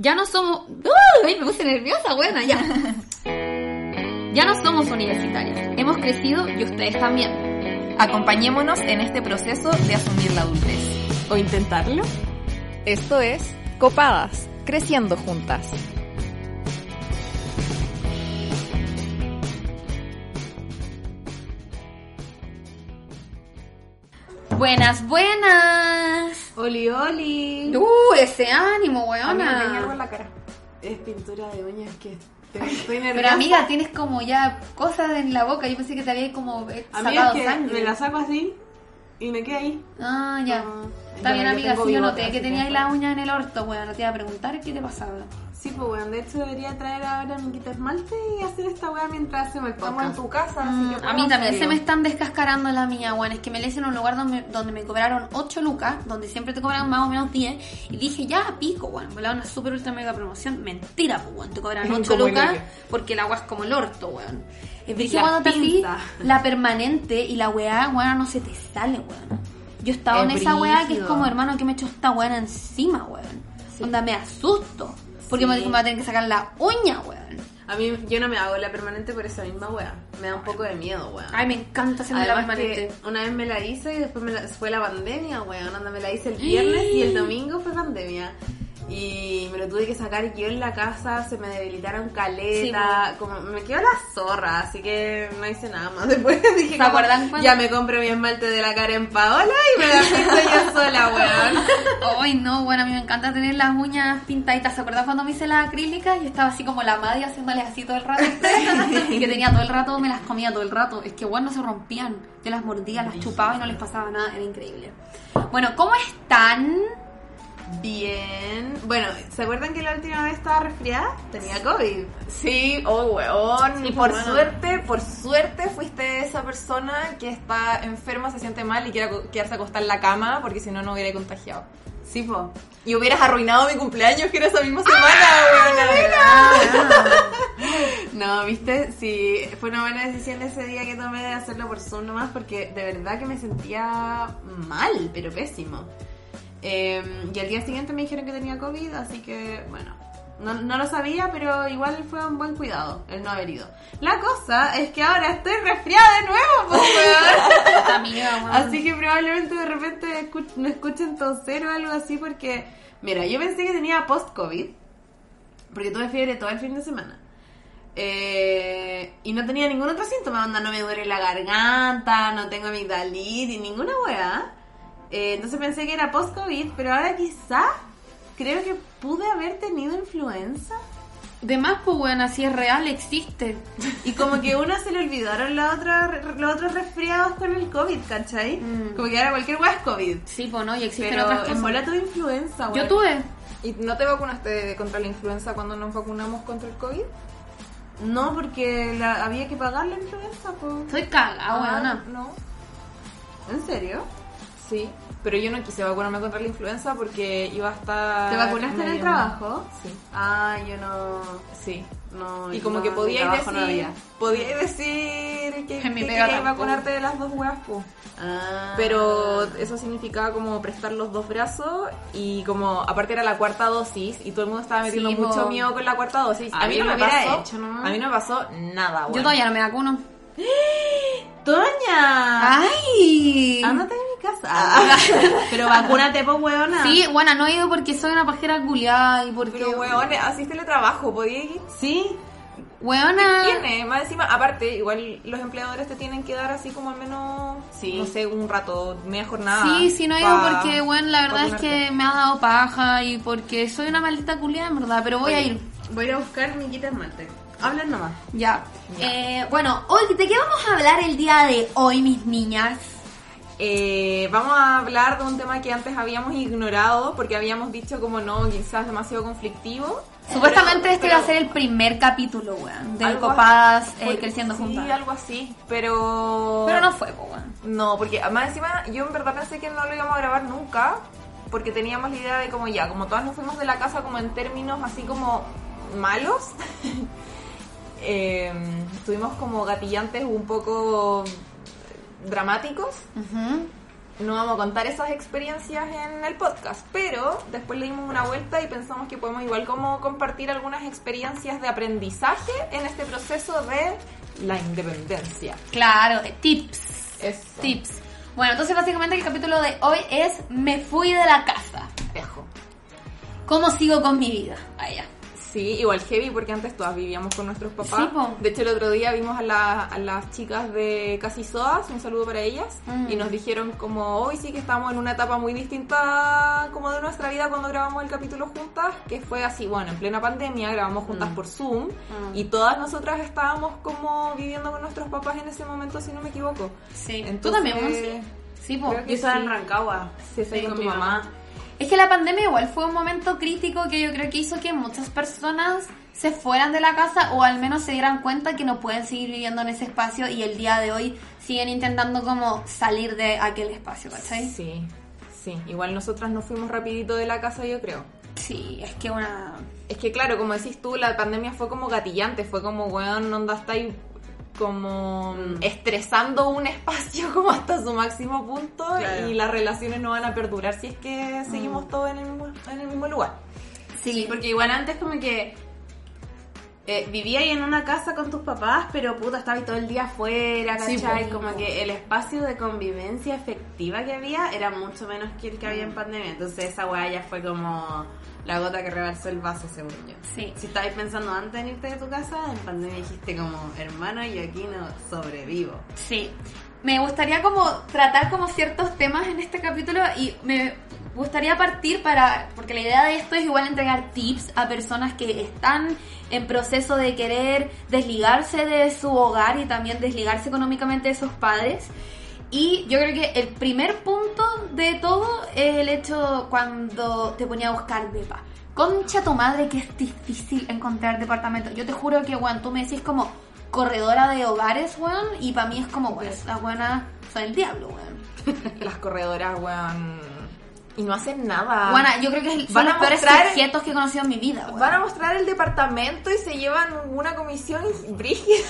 Ya no somos... ¡Uy! Me puse nerviosa, buena, ya. Ya no somos universitarias. Hemos crecido y ustedes también. Acompañémonos en este proceso de asumir la adultez. ¿O intentarlo? Esto es Copadas, creciendo juntas. Buenas, buenas. Oli, oli. Uh, ese ánimo, weona. hierve la cara. Es pintura de uñas que estoy, estoy nerviosa. Pero amiga, tienes como ya cosas en la boca. Yo pensé que te había como eh, Amiga, sacado es que sangre. me la saco así y me queda ahí. Ah, ya. Está bien, amiga. Sí, yo noté que tenías que- la uña en el orto, weón. Te iba a preguntar qué te pasaba. Sí, pues bueno, de hecho debería traer ahora mi quita esmalte y hacer esta weá mientras hacemos el Estamos en tu casa, así Mm, que a mí también se me están descascarando la mía, weón. Es que me le hice en un lugar donde, donde me cobraron 8 lucas, donde siempre te cobran más o menos 10. Y dije, ya, pico, weón. Me la una super ultra mega promoción. Mentira, pues, weón. Te cobran 8 Como el lucas porque el agua es como el orto, weón. Es La cuando te la permanente y la weá, weón, no se te sale, weón. Yo estaba Es en esa weá que es como, hermano, que me echó esta weá encima, weón. Onda, me asusto. Porque me Sí. dijo, me va a tener que sacar la uña, weón. A mí, yo no me hago la permanente por esa misma weá. Me da un poco de miedo, weá. Ay, me encanta hacerme la permanente. que una vez me la hice y después me la- fue la pandemia, weón. Onda me la hice el viernes y el domingo fue pandemia. Y me lo tuve que sacar yo en la casa, se me debilitaron caleta, como me quedó la zorra, así que no hice nada más. Después dije, ¿Se acuerdan cuando- ya me compro mi esmalte de la cara en Paola y me la pinto yo sola, weón. Ay, no, bueno, a mí me encanta tener las uñas pintaditas. ¿Se acuerdan cuando me hice las acrílicas? Yo estaba así como la madre haciéndoles así todo el rato. y que tenía todo el rato, me las comía todo el rato. Es que, bueno, no se rompían. Yo las mordía, las chupaba y no les pasaba nada. Era increíble. Bueno, ¿cómo están? Bien. Bueno, ¿se acuerdan que la última vez estaba resfriada? Tenía COVID. Sí, oh weón. Sí, por bueno. suerte, por suerte fuiste esa persona que está enferma, se siente mal y quiere quedarse acostada en la cama porque si no, no hubiera contagiado. Sí, po. Y hubieras arruinado mi cumpleaños que era esa misma semana, Ah, weón. No, viste, sí, fue una buena decisión ese día que tomé de hacerlo por Zoom nomás porque de verdad que me sentía mal, pero pésimo. Eh, y al día siguiente me dijeron que tenía COVID, así que bueno, no, no lo sabía, pero igual fue un buen cuidado el no haber ido. La cosa es que ahora estoy resfriada de nuevo, pues. Amiga. Así que probablemente de repente escu- me escuchen toser o algo así porque, mira, yo pensé que tenía post-COVID, porque tuve fiebre todo el fin de semana. Eh, y no tenía ningún otro síntoma, onda, no me duele la garganta, no tengo amigdalitis, ninguna weá. Eh, entonces pensé que era post-COVID, pero ahora quizás creo que pude haber tenido influenza. De más, pues, weón, así es real, existe. Y como que una se le olvidaron la otra, los otros resfriados con el COVID, ¿cachai? Mm. Como que ahora cualquier weá es COVID. Sí, pues, ¿no? Y existen Pero otras cosas. tuve influenza, Yo tuve. ¿Y no te vacunaste contra la influenza cuando nos vacunamos contra el COVID? No, porque la, había que pagar la influenza, po. Soy cagada, Ah, weona. No. ¿En serio? Sí, pero yo no quise vacunarme contra la influenza porque iba a estar... ¿Te vacunaste en el trabajo? Sí, Ah, yo no... sí. no Y como no, que podíais decir, no podíais decir que, que tampoco. vacunarte de las dos weas, po. Ah. Pero eso significaba como prestar los dos brazos y como aparte era la cuarta dosis y todo el mundo estaba metiendo Sí, mucho miedo con la cuarta dosis. A A, mí mí no me pasó, hecho a mí no me pasó nada, Yo todavía no me vacuno. ¡Toña! ¡Ay! Ándate de mi casa. Ah. Pero vacúnate, po, weona. Sí, bueno, no he ido porque soy una pajera culiada y porque... Pero weón, así es teletrabajo, podía ir. Sí. Weona... Tiene, más encima, aparte, igual los empleadores te tienen que dar así como al menos, Sí. no sé, un rato, media jornada. Sí, sí, no he ido porque, bueno, la verdad es que me ha dado paja y porque soy una maldita culiada, en verdad, pero voy a ir. Voy a ir a buscar mi quita esmalte. Hablan nomás. Ya. Eh, bueno, hoy, ¿de qué vamos a hablar el día de hoy, mis niñas? Eh, vamos a hablar de un tema que antes habíamos ignorado porque habíamos dicho como no, quizás demasiado conflictivo. Supuestamente Pero- este iba a pero ser el primer capítulo, weón, de Copadas así- eh, Creciendo sí, Juntas. algo así, pero... Pero no fue, weón. No, porque más encima yo en verdad pensé que no lo íbamos a grabar nunca, porque teníamos la idea de como ya, como todas nos fuimos de la casa como en términos así como malos, eh, tuvimos como gatillantes un poco dramáticos, Ujú. no vamos a contar esas experiencias en el podcast, pero después le dimos una vuelta y pensamos que podemos igual como compartir algunas experiencias de aprendizaje en este proceso de la independencia. Claro, tips. Eso. Tips. Bueno, entonces básicamente el capítulo de hoy es Me fui de la casa. Ejo. ¿Cómo sigo con mi vida? Vaya. Sí, igual heavy porque antes todas vivíamos con nuestros papás. Sí, de hecho, el otro día vimos a, la- a las chicas de Casi Soas, un saludo para ellas, Mm. y nos dijeron como hoy sí que estamos en una etapa muy distinta como de nuestra vida cuando grabamos el capítulo juntas, que fue así, bueno, en plena pandemia grabamos juntas Mm. por Zoom Mm. y todas nosotras estábamos como viviendo con nuestros papás en ese momento, si no me equivoco. Sí. ¿Tú Entonces, también, Monse? Sí, po. creo que Yo estaba sí. en Rancagua. Sí, Sí, con con tu mi mamá. mamá. Es que la pandemia igual fue un momento crítico que yo creo que hizo que muchas personas se fueran de la casa o al menos se dieran cuenta que no pueden seguir viviendo en ese espacio y el día de hoy siguen intentando como salir de aquel espacio, ¿cachai? Sí, sí. Igual nosotras nos fuimos rapidito de la casa, yo creo. Sí, es que una... Es que claro, como decís tú, la pandemia fue como gatillante, fue como, weón, onda está ahí como Mm. estresando un espacio como hasta su máximo punto Claro. y las relaciones no van a perdurar si es que seguimos Mm. todos en el mismo, en el mismo lugar. Sí, porque igual antes como que eh, vivía ahí en una casa con tus papás, pero puta, estaba ahí todo el día afuera, Sí, ¿cachai? como que el espacio de convivencia efectiva que había era mucho menos que el que había en pandemia. Entonces esa weá ya fue como la gota que rebalsó el vaso, según yo. Sí. Si estabais pensando antes en irte de tu casa, en pandemia dijiste como, hermano, yo aquí no sobrevivo. Sí. Me gustaría como tratar como ciertos temas en este capítulo y me gustaría partir para, porque la idea de esto es igual entregar tips a personas que están en proceso de querer desligarse de su hogar y también desligarse económicamente de sus padres. Y yo creo que el primer punto de todo es el hecho cuando te ponía a buscar depa. Concha tu madre que es difícil encontrar departamento. Yo te juro que, weón, tú me decís como corredora de hogares, weón, y para mí es como, weón, las buenas son el diablo, weón. Las corredoras, weón, y no hacen nada. Buena, yo creo que es- Van a los peores mostrar- sujetos que he conocido en mi vida, weón. Van a mostrar el departamento y se llevan una comisión brígida.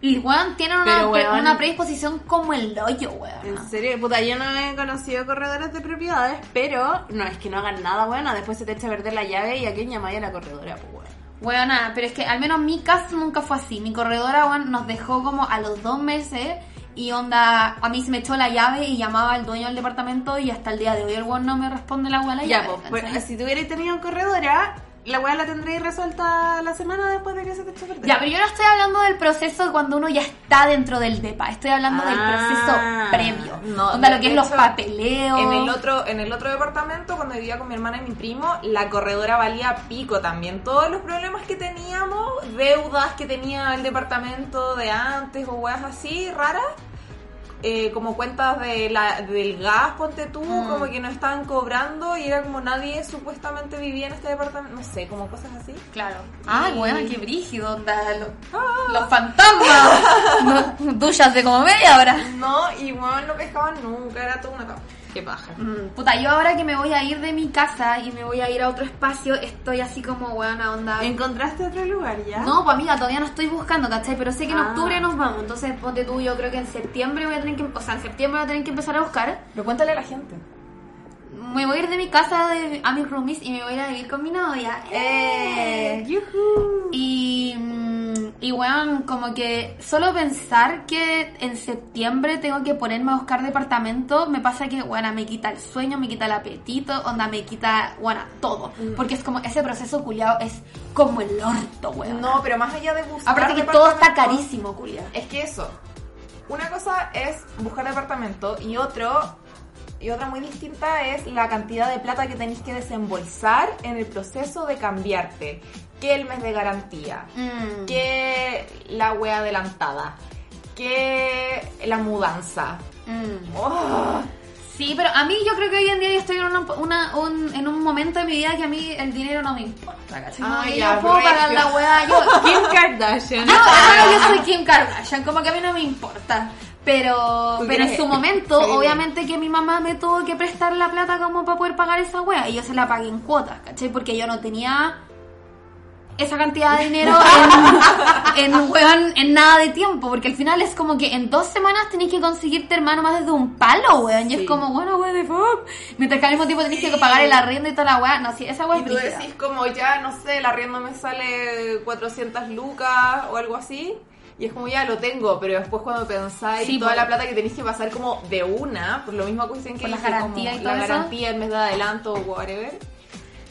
Y, weón, tienen una, Pero, weón. una predisposición como el hoyo, weón. En serio, puta, yo no he conocido corredores de propiedades, pero no es que no hagan nada, bueno, después se te echa a perder la llave y a quién llamáis a la corredora, pues bueno. Bueno, nada, pero es que al menos mi caso nunca fue así. Mi corredora, weón, nos dejó como a los dos meses y onda, a mí se me echó la llave y llamaba al dueño del departamento y hasta el día de hoy el weón no me responde la la Ya, llave. pues, ¿cachai? pues, si tuvierais tenido corredora, la weá la tendréis resuelta la semana después de que se te eche perder. Ya, pero yo no estoy hablando del proceso cuando uno ya está dentro del DEPA. Estoy hablando del Ah, proceso previo. no, onda, lo que es los papeleos. En el otro, en el otro departamento, cuando vivía con mi hermana y mi primo, la corredora valía pico también. Todos los problemas que teníamos, deudas que tenía el departamento de antes o weas así raras, eh, como cuentas de la, del gas, ponte tú, Mm. como que no estaban cobrando y era como nadie supuestamente vivía en este departamento, no sé, como cosas así. Claro. Ah, Y- bueno, qué brígido, onda. lo- Los fantasmas. No, duchas de como media hora. No, y bueno, no pescaban nunca, era toda una cama. Qué paja. Mm, puta, yo ahora que me voy a ir de mi casa y me voy a ir a otro espacio, estoy así como, buena onda. ¿Encontraste otro lugar ya? No, pues amiga, todavía no estoy buscando, ¿cachai? Pero sé que en Ah. octubre nos vamos. Entonces, ponte tú, yo creo que en septiembre voy a tener que, o sea, en septiembre voy a tener que empezar a buscar. Pero cuéntale a la gente. Me voy a ir de mi casa de, a mis roomies y me voy a ir a vivir con mi novia. ¡Eh! ¡Yujú! Y, mm, y weón, como que solo pensar que en septiembre tengo que ponerme a buscar departamento, me pasa que, bueno, me quita el sueño, me quita el apetito, onda, me quita, bueno, todo. Porque es como, ese proceso culiado es como el orto, weón. No, pero más allá de buscar Aparte que todo está carísimo, culiado. Es que eso, una cosa es buscar departamento y otro y otra muy distinta es la cantidad de plata que tenéis que desembolsar en el proceso de cambiarte. Que el mes de garantía, Mm. que la wea adelantada, que la mudanza. Mm. Oh, Sí, pero a mí yo creo que hoy en día yo estoy en, una, una- un, en un momento de mi vida que a mí el dinero no me importa, ¿cachai? Ah, ya, yo puedo pagar la weá, yo... Kim Kardashian. Yo, ah, yo soy Kim Kardashian, como que a mí no me importa. Pero, pero en su momento, obviamente que mi mamá me tuvo que prestar la plata como para poder pagar esa wea. Y yo se la pagué en cuotas, ¿cachai? Porque yo no tenía esa cantidad de dinero en, en, weón, en nada de tiempo, porque al final es como que en dos semanas tenés que conseguirte hermano más desde un palo, weón, y Sí. es como, bueno, weón, de fuck. Mientras que al mismo tiempo tenés que pagar el arriendo y toda la weá, no, sí, esa weá Y es tú brígida. decís como ya, no sé, el arriendo me sale 400 lucas o algo así. Y es como ya lo tengo, pero después cuando pensáis Sí, toda la plata que tenéis que pasar como de una, por lo mismo que dicen que Por la garantía como y todo la eso. garantía en vez de adelanto o whatever.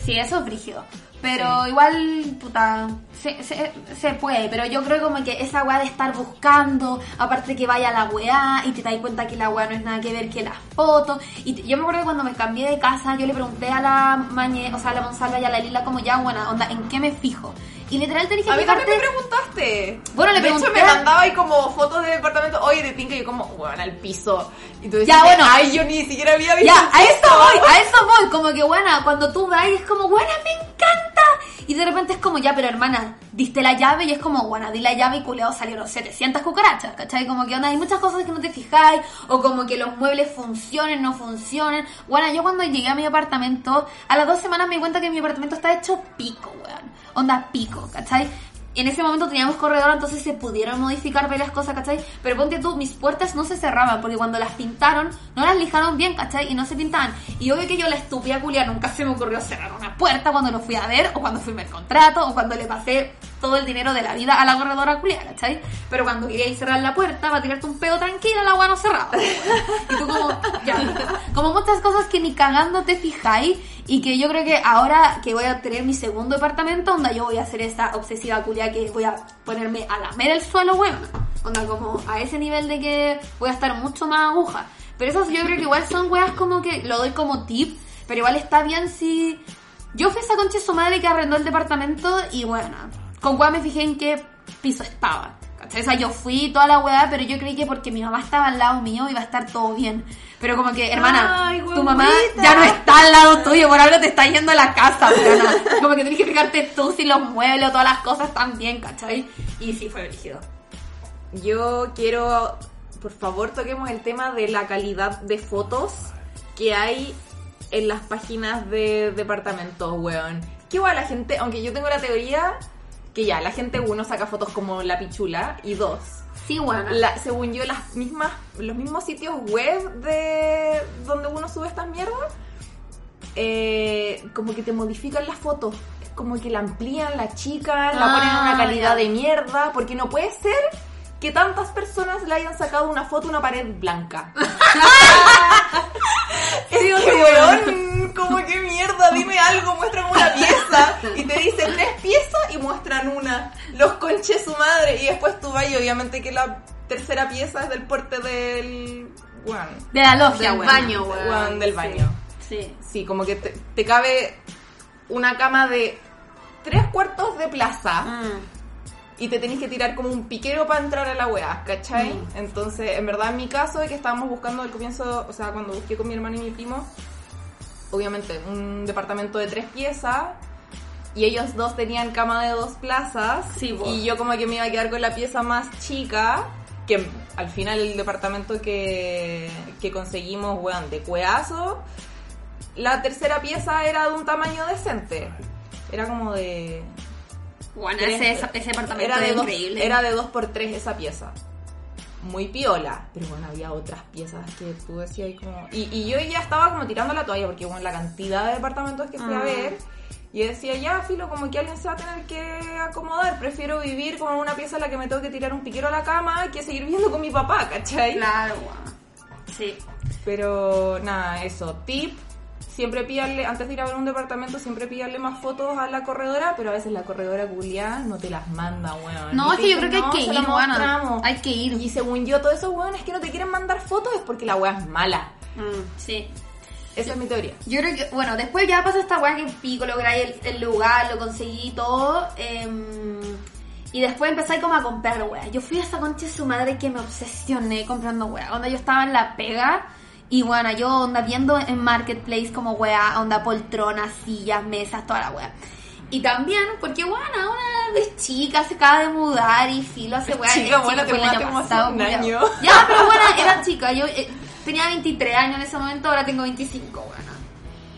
Sí, eso es brígido. Pero igual, puta, se, se, se puede. Pero yo creo como que esa weá de estar buscando, aparte que vaya la weá y te das cuenta que la weá no es nada que ver que las fotos. Y te- yo me acuerdo que cuando me cambié de casa, yo le pregunté a la Mañe, o sea, a la Monsalva y a la Lila como ya, buena onda, ¿en qué me fijo? Y literal tenés que A mí también me preguntaste. Bueno, le de pregunté hecho, me mandaba ahí como fotos de departamento, oye, de tinca, y yo como, bueno, al piso. Y tú Ya, decías, bueno. ay, yo ni siquiera había visto Ya, a eso. voy, a eso voy. Como que, buena, cuando tú vas es como, buena, me encanta. Y de repente es como, ya, pero hermana, diste la llave y es como, buena, di la llave y culeado salieron 700 cucarachas, ¿cachai? Como que onda, hay muchas cosas que no te fijáis, o como que los muebles funcionen, no funcionen. Bueno, yo cuando llegué a mi apartamento, a las dos semanas me di cuenta que mi apartamento está hecho pico, weón. Onda pico, ¿cachai? En ese momento teníamos corredor, entonces se pudieron modificar varias cosas, ¿cachai? Pero ponte tú, mis puertas no se cerraban, porque cuando las pintaron, no las lijaron bien, ¿cachai? Y no se pintaban. Y obvio que yo, la estúpida culia, nunca se me ocurrió cerrar una puerta cuando lo fui a ver, o cuando firmé el contrato, o cuando le pasé todo el dinero de la vida a la corredora culia, ¿cachai? Pero cuando quería ir cerrar la puerta para tirarte un pedo tranquila, la agua no cerraba. Y tú como, ya, como muchas cosas que ni cagando te fijáis y que yo creo que ahora que voy a tener mi segundo departamento, onda yo voy a hacer esta obsesiva culia que voy a ponerme a lamer el suelo, weón. Onda como a ese nivel de que voy a estar mucho más aguja. Pero esas yo creo que igual son weas como que lo doy como tip, pero igual está bien si... Yo fui esa concha su madre que arrendó el departamento y bueno, con cuál me fijé en qué piso estaba. ¿cachai? O sea, yo fui toda la weá, pero yo creí que porque mi mamá estaba al lado mío iba a estar todo bien. Pero como que, hermana, Ay, tu mamá ya no está al lado tuyo, por algo te está yendo a la casa, weona. Como que tenés que fijarte tú si los muebles o todas las cosas están bien, ¿cachai? Y sí, fue brígido. Yo quiero, por favor, toquemos el tema de la calidad de fotos que hay en las páginas de departamentos, weón. Que igual la gente, aunque yo tengo la teoría que ya, la gente, uno, saca fotos como la pichula, y dos, Sí, bueno. la, según yo, las mismas, los mismos sitios web de donde uno sube estas mierdas, eh, como que te modifican las fotos. Es Como que la amplían, la chican, la ponen en Ah, una calidad ya. de mierda, porque no puede ser que tantas personas le hayan sacado una foto a una pared blanca. es que, weón, como que mierda, dime algo, muestran una pieza y te dicen tres piezas y muestran una. Los conches su madre y después tú vas y obviamente que la tercera pieza es del porte del... Bueno, De la logia, Del baño, weón. del baño. Sí. Sí, como que te, te cabe una cama de tres cuartos de plaza Mm. Y te tenés que tirar como un piquero para entrar a la weá, ¿cachai? Mm. Entonces, en verdad, en mi caso, de que estábamos buscando al comienzo, o sea, cuando busqué con mi hermano y mi primo, obviamente, un departamento de tres piezas. Y ellos dos tenían cama de dos plazas. Sí, y yo como que me iba a quedar con la pieza más chica. Que al final el departamento que, que conseguimos, weón, de cueazo. La tercera pieza era de un tamaño decente. Era como de Bueno, ese, ese apartamento era de dos, increíble. Era de 2 por 3 esa pieza. Muy piola. Pero bueno, había otras piezas que tú decías ahí como... Y, y yo ya estaba como tirando la toalla porque bueno, la cantidad de departamentos que fui a Ah. ver... Y decía, ya, filo, como que alguien se va a tener que acomodar. Prefiero vivir como en una pieza en la que me tengo que tirar un piquero a la cama que seguir viviendo con mi papá, ¿cachai? Claro. Sí. Pero nada, eso. Tip, siempre pillarle, antes de ir a ver un departamento, siempre pillarle más fotos a la corredora, pero a veces la corredora culiada no te las manda, weón. No, es que yo creo que hay "No, que ir, mostramos". Hay que ir. Y según yo, todos esos weones que no te quieren mandar fotos es porque la weá es mala. Mm, sí. Esa es mi teoría. Yo creo que, bueno, después ya pasó esta weá que pico, logré el, el lugar, lo conseguí todo. em, y después empecé como a comprar weá. Yo fui a esta concha de su madre que me obsesioné comprando weá. Onda yo estaba en la pega y bueno, yo onda viendo en Marketplace como weá, onda poltronas, sillas, mesas, toda la weá. Y también, porque bueno, una vez chica se acaba de mudar y filo hace weá. Chica, es bueno, te mudaste como un año. Ya, pero bueno, era chica. Yo eh, tenía 23 años en ese momento, ahora tengo 25, bueno.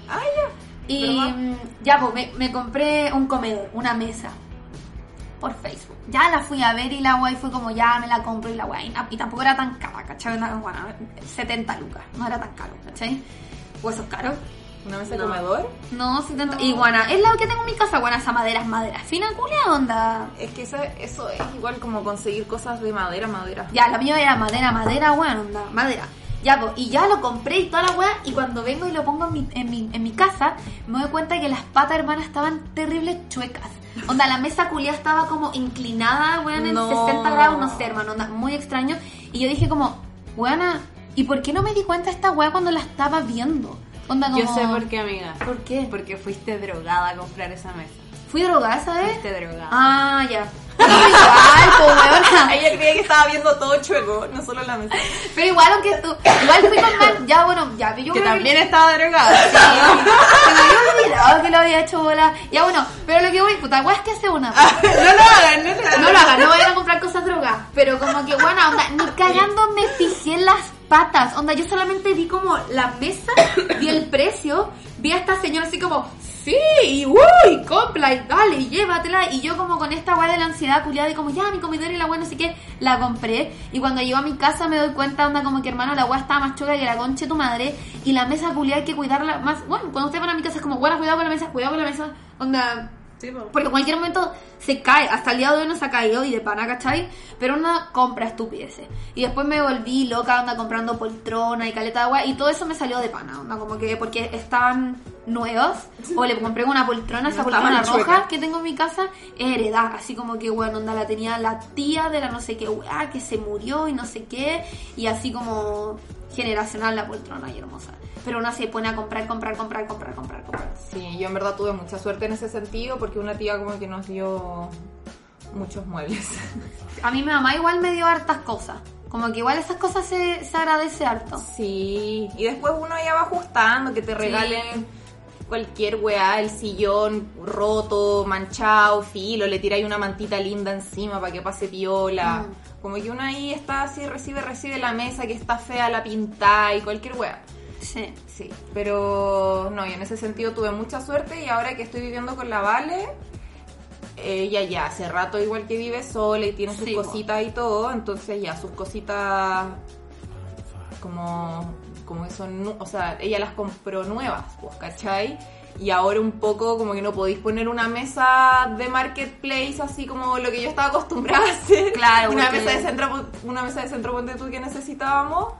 Ah, ya. Y mm, ya, pues me, me compré un comedor, una mesa. Por Facebook. Ya la fui a ver y la guay fue como, ya me la compro y la guay. Y tampoco era tan cara, ¿cachai? Bueno, 70 lucas, no era tan caro, ¿cachai? ¿O eso es caro? ¿Una mesa No. comedor? No, 70. Y guana, es la que tengo en mi casa, guana, esa madera es madera. Fina culia onda. Es que eso, eso es igual como conseguir cosas de madera, madera. Ya, la mía era madera, madera, weón, onda, madera. Ya, pues, y ya lo compré y toda la weá, y cuando vengo y lo pongo en mi, en mi, en mi casa, me doy cuenta que las patas hermanas estaban terribles chuecas. Onda, la mesa culia estaba como inclinada, weón, en No. 60 grados, no sé, hermano, onda, muy extraño. Y yo dije como, weona, ¿y por qué no me di cuenta de esta weá cuando la estaba viendo? Onda, como... Yo sé por qué, amiga. ¿Por qué? Porque fuiste drogada a comprar esa mesa. Fui drogada, ¿sabes? Fuiste drogada. Ah, ya. Igual, pues. Ella creía que estaba viendo todo chueco, no solo la mesa. Pero igual, aunque tú. Igual fui con más. Ya, bueno, ya. Yo que también estaba drogada. Me había olvidado que lo había hecho bola. Ya, bueno, pero lo que voy, puta, weá, es que hace una. no lo hagan, no lo hagan. No lo hagan, no vayan a comprar cosas drogas. Pero como que, bueno, onda, ni cagando me fijé en las patas. Onda, yo solamente vi como la mesa, vi el precio, vi a esta señora así como, sí, y uy, compra y dale, y llévatela. Y yo como con esta weá de la ansiedad culiada y como, ya, mi comedor y la no sé qué, la compré. Y cuando llego a mi casa me doy cuenta, onda, como que hermano, la weá estaba más choca que la concha de tu madre. Y la mesa culiada hay que cuidarla más. Bueno, cuando ustedes van a mi casa es como, bueno, cuidado con la mesa, cuidado con la mesa. Onda, Sí, porque en cualquier momento se cae. Hasta el día de hoy no se ha caído y de pana, ¿cachai? Pero una compra estupideces. Y después me volví loca, onda comprando poltrona y caleta de agua. Y todo eso me salió de pana, onda como que porque estaban nuevas. O le compré una poltrona, esa poltrona roja que tengo en mi casa, heredada. Así como que, bueno, onda la tenía la tía de la no sé qué weá que se murió y no sé qué. Y así como generacional la poltrona y hermosa. Pero una se pone a comprar, comprar, comprar, comprar, comprar, comprar. Sí, yo en verdad tuve mucha suerte en ese sentido porque una tía como que nos dio muchos muebles. A mí mi mamá igual me dio hartas cosas. Como que igual esas cosas se, se agradece harto. Sí, y después uno ya va ajustando, que te regalen cualquier weá, el sillón roto, manchado, filo, le tiráis una mantita linda encima para que pase piola. Mm. Como que uno ahí está así, recibe, recibe la mesa que está fea, la pinta y cualquier weá. Sí. Sí, pero no, y en ese sentido tuve mucha suerte y ahora que estoy viviendo con la Vale, ella ya hace rato igual que vive sola y tiene sus Sí, po. cositas y todo, entonces ya sus cositas como, como que son, o sea, ella las compró nuevas, pues, ¿cachai? Y ahora un poco como que no podéis poner una mesa de marketplace así como lo que yo estaba acostumbrada a hacer. Claro, una porque- mesa de centro, una mesa de centro ponte tú que necesitábamos.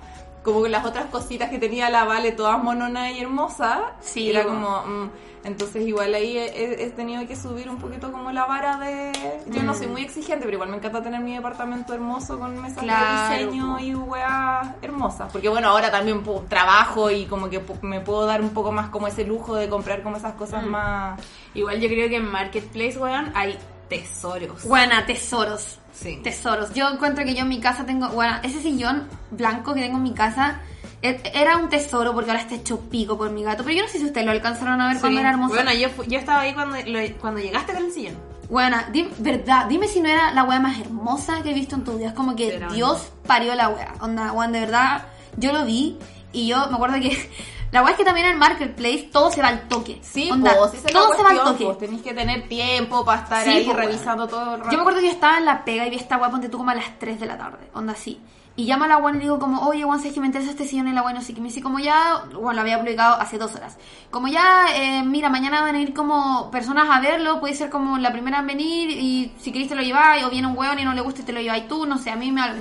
Como que las otras cositas que tenía la Vale, todas mononas y hermosas. Sí, Era como. mm, entonces, igual ahí he, he- he tenido que subir un poquito como la vara de. Yo no Mm. soy muy exigente, pero igual me encanta tener mi departamento hermoso con mesas Claro, de diseño y weas hermosas. Porque bueno, ahora también trabajo y como que me puedo dar un poco más como ese lujo de comprar como esas cosas Mm. más. Igual yo creo que en Marketplace, weón, hay tesoros. Buena, tesoros. Sí. Tesoros. Yo encuentro que yo en mi casa tengo. Bueno, ese sillón blanco que tengo en mi casa e- era un tesoro porque ahora está hecho pico por mi gato. Pero yo no sé si ustedes lo alcanzaron a ver cuando era hermoso. Bueno, yo, yo estaba ahí cuando, lo- cuando llegaste con el sillón. Bueno, dim- verdad, dime si no era la wea más hermosa que he visto en tu vida. Es como que Dios parió la wea. Onda, weón, de verdad, yo lo vi y yo me acuerdo que la wea es que también en Marketplace todo se va al toque. Sí, Onda, pues, esa es todo la se va al cuestión, toque. pues, tenéis que tener tiempo para estar Sí, ahí pues, revisando todo el rato. Yo me acuerdo que yo estaba en la pega y vi esta weá, ponte tú como a las 3 de la tarde, onda así. Y llama a la weá y digo como, oye, weón, sabes que me interesa este sillón y la weá no sé qué. Me dice como ya, bueno, lo había publicado hace dos horas. Como ya, eh, mira, mañana van a ir como personas a verlo, puede ser como la primera en venir y si queréis te lo lleváis, o viene un weón y no le gusta y te lo lleváis tú, no sé, a mí me da.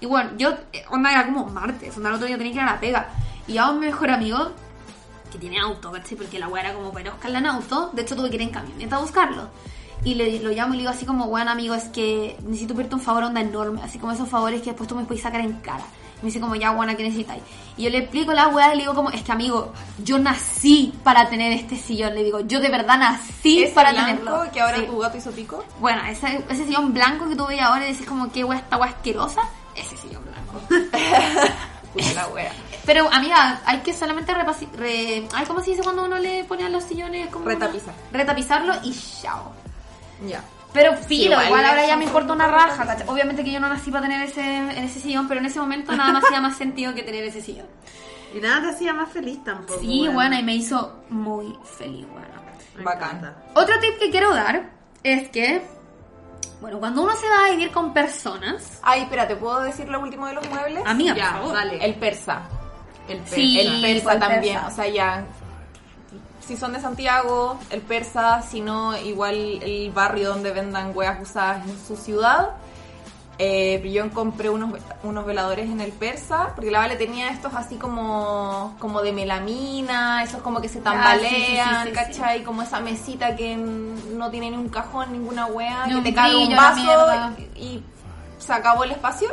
Y bueno, yo, eh, onda, era como martes, onda, el otro día tenía que ir a la pega. Y a un mejor amigo, que tiene auto, ¿cachai? Porque la weá era como para buscarla en auto. De hecho, tuve que ir en camioneta a buscarlo. Y le, lo llamo y le digo así como, bueno amigo, es que necesito pedirte un favor onda enorme. Así como esos favores que después tú me puedes sacar en cara. Y me dice como, ya, buena, ¿qué necesitáis? Y yo le explico la weá y le digo como, es que amigo, yo nací para tener este sillón. Le digo, yo de verdad nací Ese para blanco tenerlo. que ahora Sí. tu gato hizo pico. Bueno, ese, ese sillón blanco que tú ves ahora y decís como, qué weá, esta weá asquerosa. Ese sillón blanco. Puta la wea. Pero, amiga, hay que solamente repasi- re... Ay, ¿cómo se dice cuando uno le pone a los sillones? Como Retapizar. Retapizarlo y chao. Ya. Pero filo, igual igual, ahora ya me importa una raja. Obviamente que yo no nací para tener ese, en ese sillón, pero en ese momento nada más hacía más sentido que tener ese sillón. Y nada te hacía más feliz tampoco. Sí, bueno, y me hizo muy feliz, bueno. Encanta. Otro tip que quiero dar es que Bueno, cuando uno se va a vivir con personas, Ay, espera, ¿te puedo decir lo último de los muebles? amiga, Ya, por favor. dale. El persa. El Sí. el persa también, persa. o sea, ya. Si son de Santiago, el persa, si no, igual el barrio donde vendan huevas usadas en su ciudad. Eh, yo compré unos, unos veladores en el persa, porque la Vale tenía estos así como, como de melamina, esos como que se Ah, sí, sí, sí, tambalean, sí, sí. ¿cachai? Como esa mesita que no tiene ni un cajón, ninguna hueá, que te cae un vaso y, y se acabó el espacio.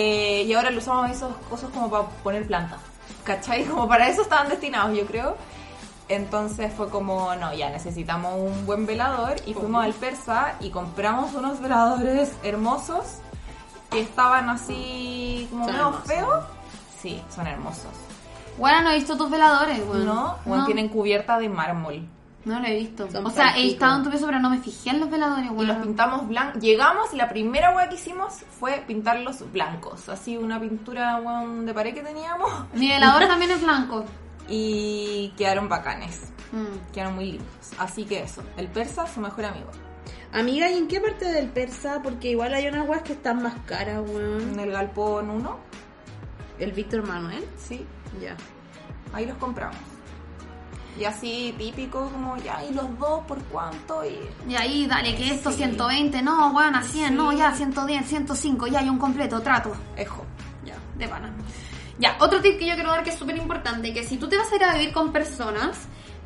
Eh, y ahora lo usamos esos cosas como para poner plantas. ¿Cachai? Como para eso estaban destinados, yo creo. Entonces fue como, no, ya necesitamos un buen velador y fuimos al persa y compramos unos veladores hermosos que estaban así como Son medio hermosos. feos. Sí, son hermosos. Bueno, no he visto tus veladores, güey. ¿No? Bueno, no, tienen cubierta de mármol. No lo he visto. Son o sea, he estado en tu piso, pero no me fijé en los veladores, Y güey. los pintamos blancos. Llegamos y la primera hueá que hicimos fue pintarlos blancos. Así una pintura weón, de pared que teníamos. Mi velador también es blanco. Y quedaron bacanes. Mm. Quedaron muy limpios. Así que eso. El persa, su mejor amigo. Amiga, ¿y en qué parte del persa? Porque igual hay unas weas que están más caras, En weón. el galpón 1. El Víctor Manuel. Sí. Ya. Ahí los compramos. Y así típico, como ya, ¿y los dos por cuánto? Y Y ahí, dale, que esto Sí. 120, no, weón, a 100, no, Sí. ya 110, 105, ya hay un completo, trato. ejo. Ya, de pana. Ya, otro tip que yo quiero dar que es súper importante, que si tú te vas a ir a vivir con personas,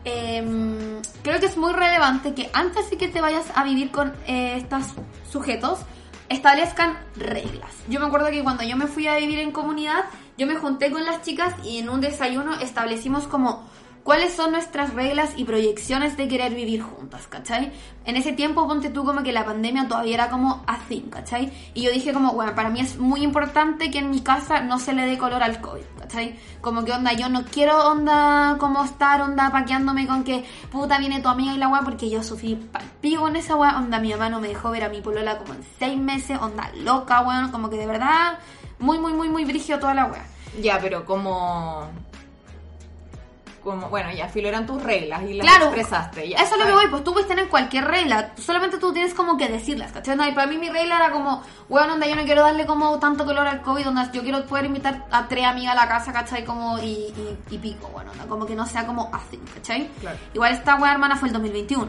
em, creo que es muy relevante que antes de que te vayas a vivir con eh, estos sujetos, establezcan reglas. Yo me acuerdo que cuando yo me fui a vivir en comunidad, yo me junté con las chicas y en un desayuno establecimos como cuáles son nuestras reglas y proyecciones de querer vivir juntas, ¿cachai? En ese tiempo, ponte tú como que la pandemia todavía era como así, ¿cachai? Y yo dije como, bueno, para mí es muy importante que en mi casa no se le dé color al COVID, ¿cachai? Como que onda, yo no quiero onda como estar onda paqueándome con que puta viene tu amiga y la weá, porque yo sufrí palpigo en esa weá, onda mi mamá no me dejó ver a mi polola como en seis meses, onda loca, weón, como que de verdad, muy, muy, muy, muy brigio toda la weá. Ya, pero como... Como, bueno, ya, filo, eran tus reglas y las Claro, expresaste. Ya, eso es lo que voy, pues tú puedes tener cualquier regla, solamente tú tienes como que decirlas, ¿cachai? No, y para mí mi regla era como, weón, onda, yo no quiero darle como tanto color al COVID, onda, yo quiero poder invitar a tres amigas a la casa, ¿cachai? Como, y, y, y pico, bueno, onda, como que no sea como así, ¿cachai? Claro. Igual esta weá hermana fue el 2021,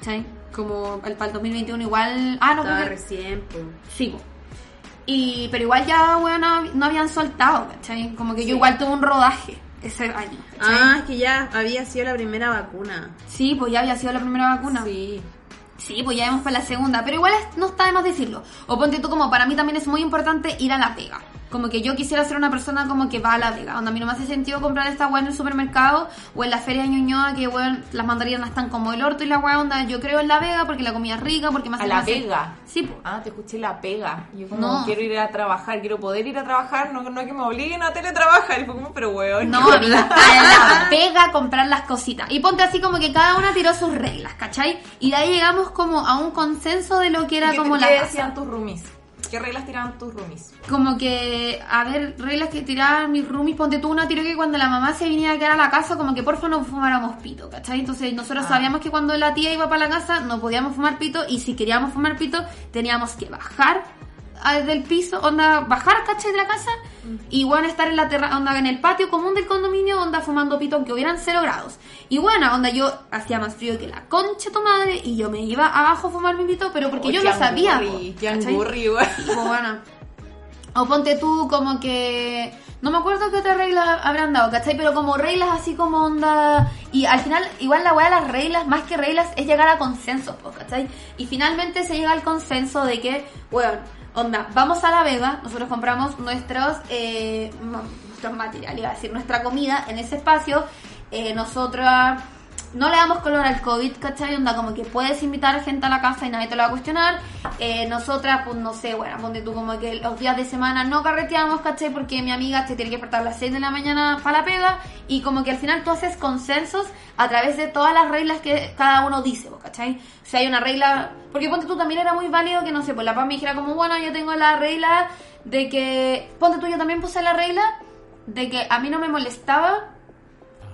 ¿cachai? Como el, para el 2021 igual, ah, no, Estaba porque- recién, po. Sí. Y, pero igual ya, weón, no, no habían soltado, ¿cachai? Como que yo igual tuve un rodaje ese año. Ah, es que ya había sido la primera vacuna. Sí, pues ya había sido la primera vacuna. Sí. Sí, pues ya vamos para la segunda, pero igual no está de más decirlo. O ponte tú como, para mí también es muy importante ir a la pega. Como que yo quisiera ser una persona como que va a la pega. Onda, a mí no me hace sentido comprar esta weá en el supermercado o en la feria de Ñuñoa que weón, las mandarinas están como el orto y la weá onda. Yo creo en la vega porque la comida es rica, porque me hace A la más- pega. Sí. Ah, te escuché la pega. Yo como No. quiero ir a trabajar, quiero poder ir a trabajar, no, no que me obliguen a teletrabajar. Y fue como, pero weón. No, amiga, a la pega comprar las cositas. Y ponte así como que cada una tiró sus reglas, ¿cachai? Y de ahí llegamos como a un consenso de lo que era ¿Qué, como qué la casa. decían tus roomies? ¿Qué reglas tiraban tus roomies? Como que, a ver, reglas que tiraban mis roomies, ponte tú una tiró que cuando la mamá se venía a quedar a la casa, como que porfa no fumáramos pito, ¿cachai? Entonces nosotros Ah. sabíamos que cuando la tía iba para la casa no podíamos fumar pito y si queríamos fumar pito teníamos que bajar del piso, onda, bajar, ¿cachai? De la casa y bueno, estar en la terra onda, en el patio común del condominio, onda, fumando pito aunque hubieran cero grados. Y bueno, onda, yo hacía más frío que la concha tu madre y yo me iba abajo a fumar mi pito, pero porque Oh, yo qué no sabía. angurri, weón. Pues bueno. O ponte tú como que... No me acuerdo qué otra regla habrán dado, ¿cachai? Pero como reglas así como onda... Y al final, igual la weá de las reglas, más que reglas, es llegar a consenso, pues, ¿cachai? Y finalmente se llega al consenso de que, bueno, onda, vamos a la Vega, nosotros compramos nuestros, eh, nuestros materiales, iba a decir, nuestra comida en ese espacio. Eh, nosotras no le damos color al COVID, ¿cachai? Onda, como que puedes invitar gente a la casa y nadie te lo va a cuestionar. Eh, nosotras, pues no sé, bueno, ponte tú como que los días de semana no carreteamos, ¿cachai? Porque mi amiga se tiene que despertar a las 6 de la mañana para la pega y como que al final tú haces consensos a través de todas las reglas que cada uno dice, pues, ¿cachai? O hay una regla, porque ponte tú también era muy válido que no sé, pues la paz me dijera como, bueno, yo tengo la regla de que, ponte tú, yo también puse la regla de que a mí no me molestaba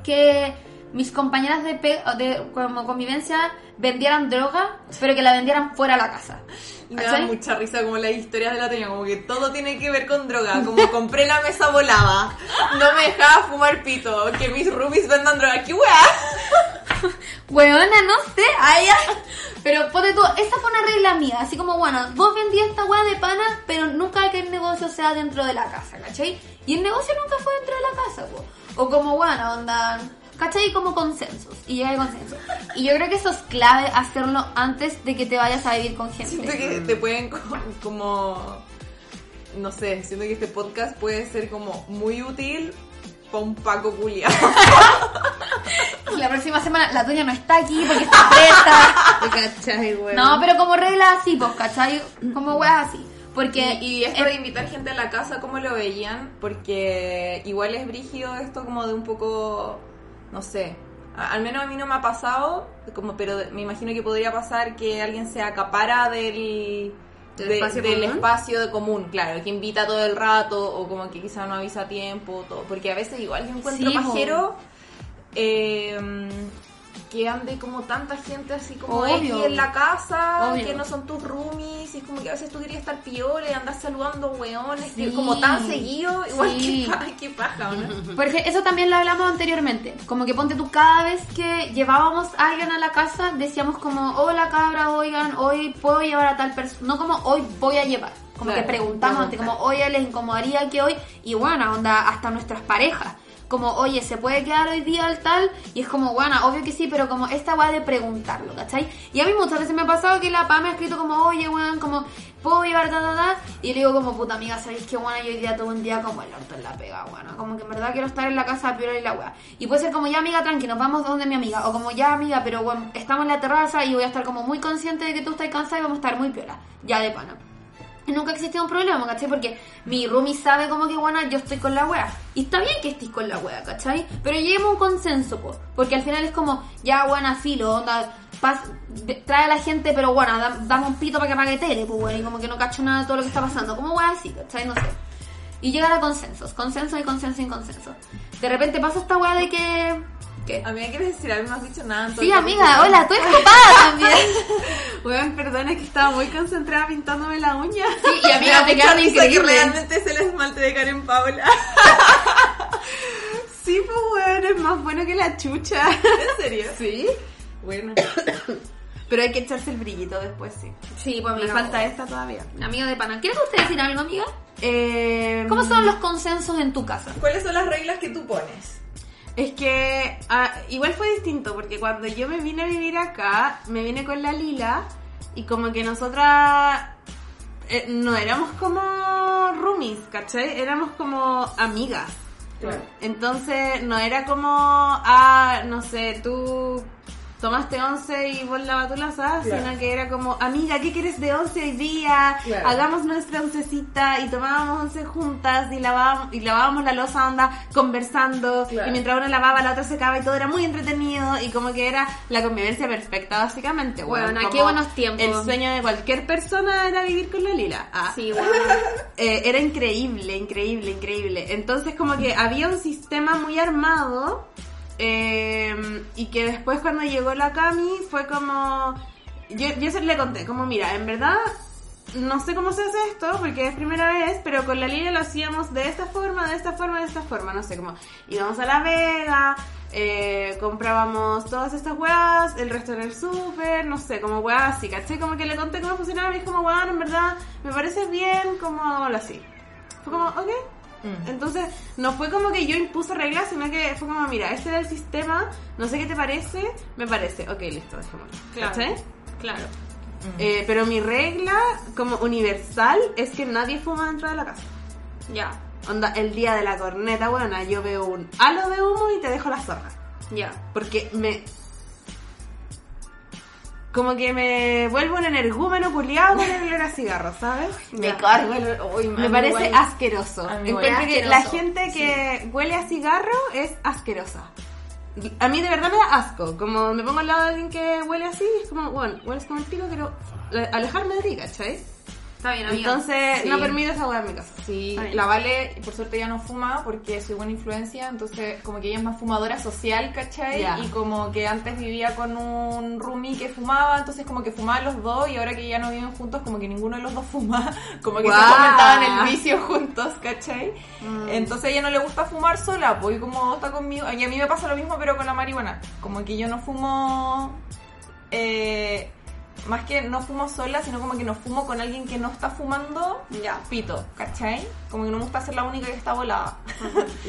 que mis compañeras de, pe- de como convivencia vendieran droga, pero que la vendieran fuera de la casa. Y me da mucha risa como las historias de la Toña, como que todo tiene que ver con droga, como compré la mesa volada, no me dejaba fumar pito, que mis roomies vendan droga, qué weá. Weona, no sé, ay, ay. Pero ponte tú, esa fue una regla mía, así como, bueno, vos vendías esta weá de pana, pero nunca que el negocio sea dentro de la casa, ¿cachai? Y el negocio nunca fue dentro de la casa, po. O como, bueno, onda, ¿cachai? Como consensos, y llega el consenso. Y yo creo que eso es clave hacerlo antes de que te vayas a vivir con Siento gente. que te pueden co- como, no sé, siento que este podcast puede ser como muy útil para un Paco culiao. La próxima semana la tuya no está aquí porque está presa. ¿Cachai, weón? No, pero como regla así, pues, ¿cachai? Como weas así. Porque... Y, y esto eh, de invitar gente a la casa, ¿cómo lo veían? Porque igual es brígido esto como de un poco, no sé, al menos a mí no me ha pasado, como pero me imagino que podría pasar que alguien se acapara del, ¿Del de- espacio del común? espacio de común, claro, que invita todo el rato o como que quizá no avisa a tiempo, todo, porque a veces igual yo encuentro Sí, pajero eh, que ande como tanta gente así como Obvio. En la casa, Obvio. que no son tus roomies, y es como que a veces tú querías estar piola y andar saludando weones, que Sí. como tan seguido, igual Sí. que, qué paja, ¿o ¿no? Porque eso también lo hablamos anteriormente. Como que ponte tú, cada vez que llevábamos a alguien a la casa, decíamos como, hola cabra, oigan, hoy puedo llevar a tal persona. No como hoy voy a llevar. Como Claro, que preguntamos como, oye, les incomodaría que hoy. Y bueno, onda, hasta nuestras parejas. Como, oye, ¿se puede quedar hoy día al tal? Y es como, bueno, obvio que sí, pero como esta weá de preguntarlo, ¿cachai? Y a mí muchas veces me ha pasado que la PA me ha escrito como, oye, weón, como, ¿puedo llevar ta, ta, ta? Y le digo como, puta amiga, ¿sabéis qué, weón? Yo hoy día todo un día como el orto en la pega, weón. Como que en verdad quiero estar en la casa piola y la weá. Y puede ser como, ya amiga, tranqui, nos vamos donde mi amiga. O como, ya amiga, pero bueno, estamos en la terraza y voy a estar como muy consciente de que tú estás cansada y vamos a estar muy piola. Ya de pana. Nunca existió un problema, ¿cachai? Porque mi roomie sabe como que, bueno, yo estoy con la wea. Y está bien que estés con la wea, ¿cachai? Pero lleguemos a un consenso, pues. Porque al final es como, ya, buena, filo, onda, trae a la gente, pero bueno, da- dame un pito para que pague tele, pues, bueno, y como que no cacho nada de todo lo que está pasando. Como wea así, ¿cachai? No sé. Y llegar a consensos, consenso y consenso y consenso. De repente pasa esta wea de que... ¿Qué? Amiga, ¿quieres decir algo? No has dicho nada. en todo Sí, amiga, hola, tú eres copada también. Weón, perdona que estaba muy concentrada pintándome la uña. Sí, y Me amiga, te mucha quedan risa que increíbles. realmente es el esmalte de Karen Paula. Sí, pues weón, es más bueno que la chucha. ¿En serio? ¿Sí? Bueno. Pero hay que echarse el brillito después, sí. Sí, pues Me amiga. falta esta todavía. Amiga de pana. ¿Quieres usted decir algo, amiga? Eh, ¿Cómo son los consensos en tu casa? ¿Cuáles son las reglas que tú pones? Es que ah, igual fue distinto porque cuando yo me vine a vivir acá, me vine con la Lila y como que nosotras eh, no éramos como roomies, ¿cachai? Éramos como amigas. Claro. Entonces no era como, ah, no sé, tú tomaste once y vos la batulaza, Claro. sino que era como, amiga, ¿qué quieres de once hoy día? Claro. Hagamos nuestra oncecita y tomábamos once juntas y lavábamos, y lavábamos la losa onda conversando Claro. y mientras una lavaba la otra secaba y todo era muy entretenido y como que era la convivencia perfecta básicamente. Bueno, weón. qué buenos tiempos. El sueño de cualquier persona era vivir con la Lila. Ah. Sí, bueno. Eh, era increíble, increíble, increíble. Entonces como que había un sistema muy armado eh, y que después cuando llegó la Cami fue como... Yo, yo se le conté, como mira, en verdad no sé cómo se hace esto porque es primera vez, pero con la línea lo hacíamos de esta forma, de esta forma, de esta forma, no sé, como íbamos a La Vega, eh, comprábamos todas estas weas, el resto en el súper, no sé, como weas así, ¿cachai? Como que le conté cómo funcionaba y es como, weón, en verdad, me parece bien, como hagámoslo así. Fue como, ok. Mm. Entonces, no fue como que yo impuse reglas, sino que fue como, mira, este era el sistema, no sé qué te parece, me parece, ok, listo, dejémoslo. Claro. ¿Cachai? Claro. Eh, pero mi regla, como universal, es que nadie fuma dentro de la casa. Ya. Onda, el día de la corneta, buena, yo veo un halo de humo y te dejo la zorra. Ya. Porque me. Como que me vuelvo un energúmeno culiado con el olor a cigarro, ¿sabes? Me cargo el... uy, Me parece asqueroso. Encuentro que la gente que huele a cigarro es asquerosa. A mí de verdad me da asco. Como me pongo al lado de alguien que huele así, es como, bueno, hueles como el pico, quiero alejarme de ti, ¿cachai? Está bien, amiga. Entonces, Sí. no permito esa weá en mi casa. Sí, la Vale, por suerte ya no fuma porque soy buena influencia, entonces como que ella es más fumadora social, ¿cachai? Y como que antes vivía con un roomie que fumaba, entonces como que fumaban los dos y ahora que ya no viven juntos, como que ninguno de los dos fuma, como que se Guau. comentaban el vicio juntos, ¿cachai? Mm. Entonces a ella no le gusta fumar sola, pues y como está conmigo, y a mí me pasa lo mismo pero con la marihuana, como que yo no fumo... Eh, más que no fumo sola, sino como que no fumo con alguien que no está fumando Ya. pito, ¿cachai? Como que no me gusta ser la única que está volada.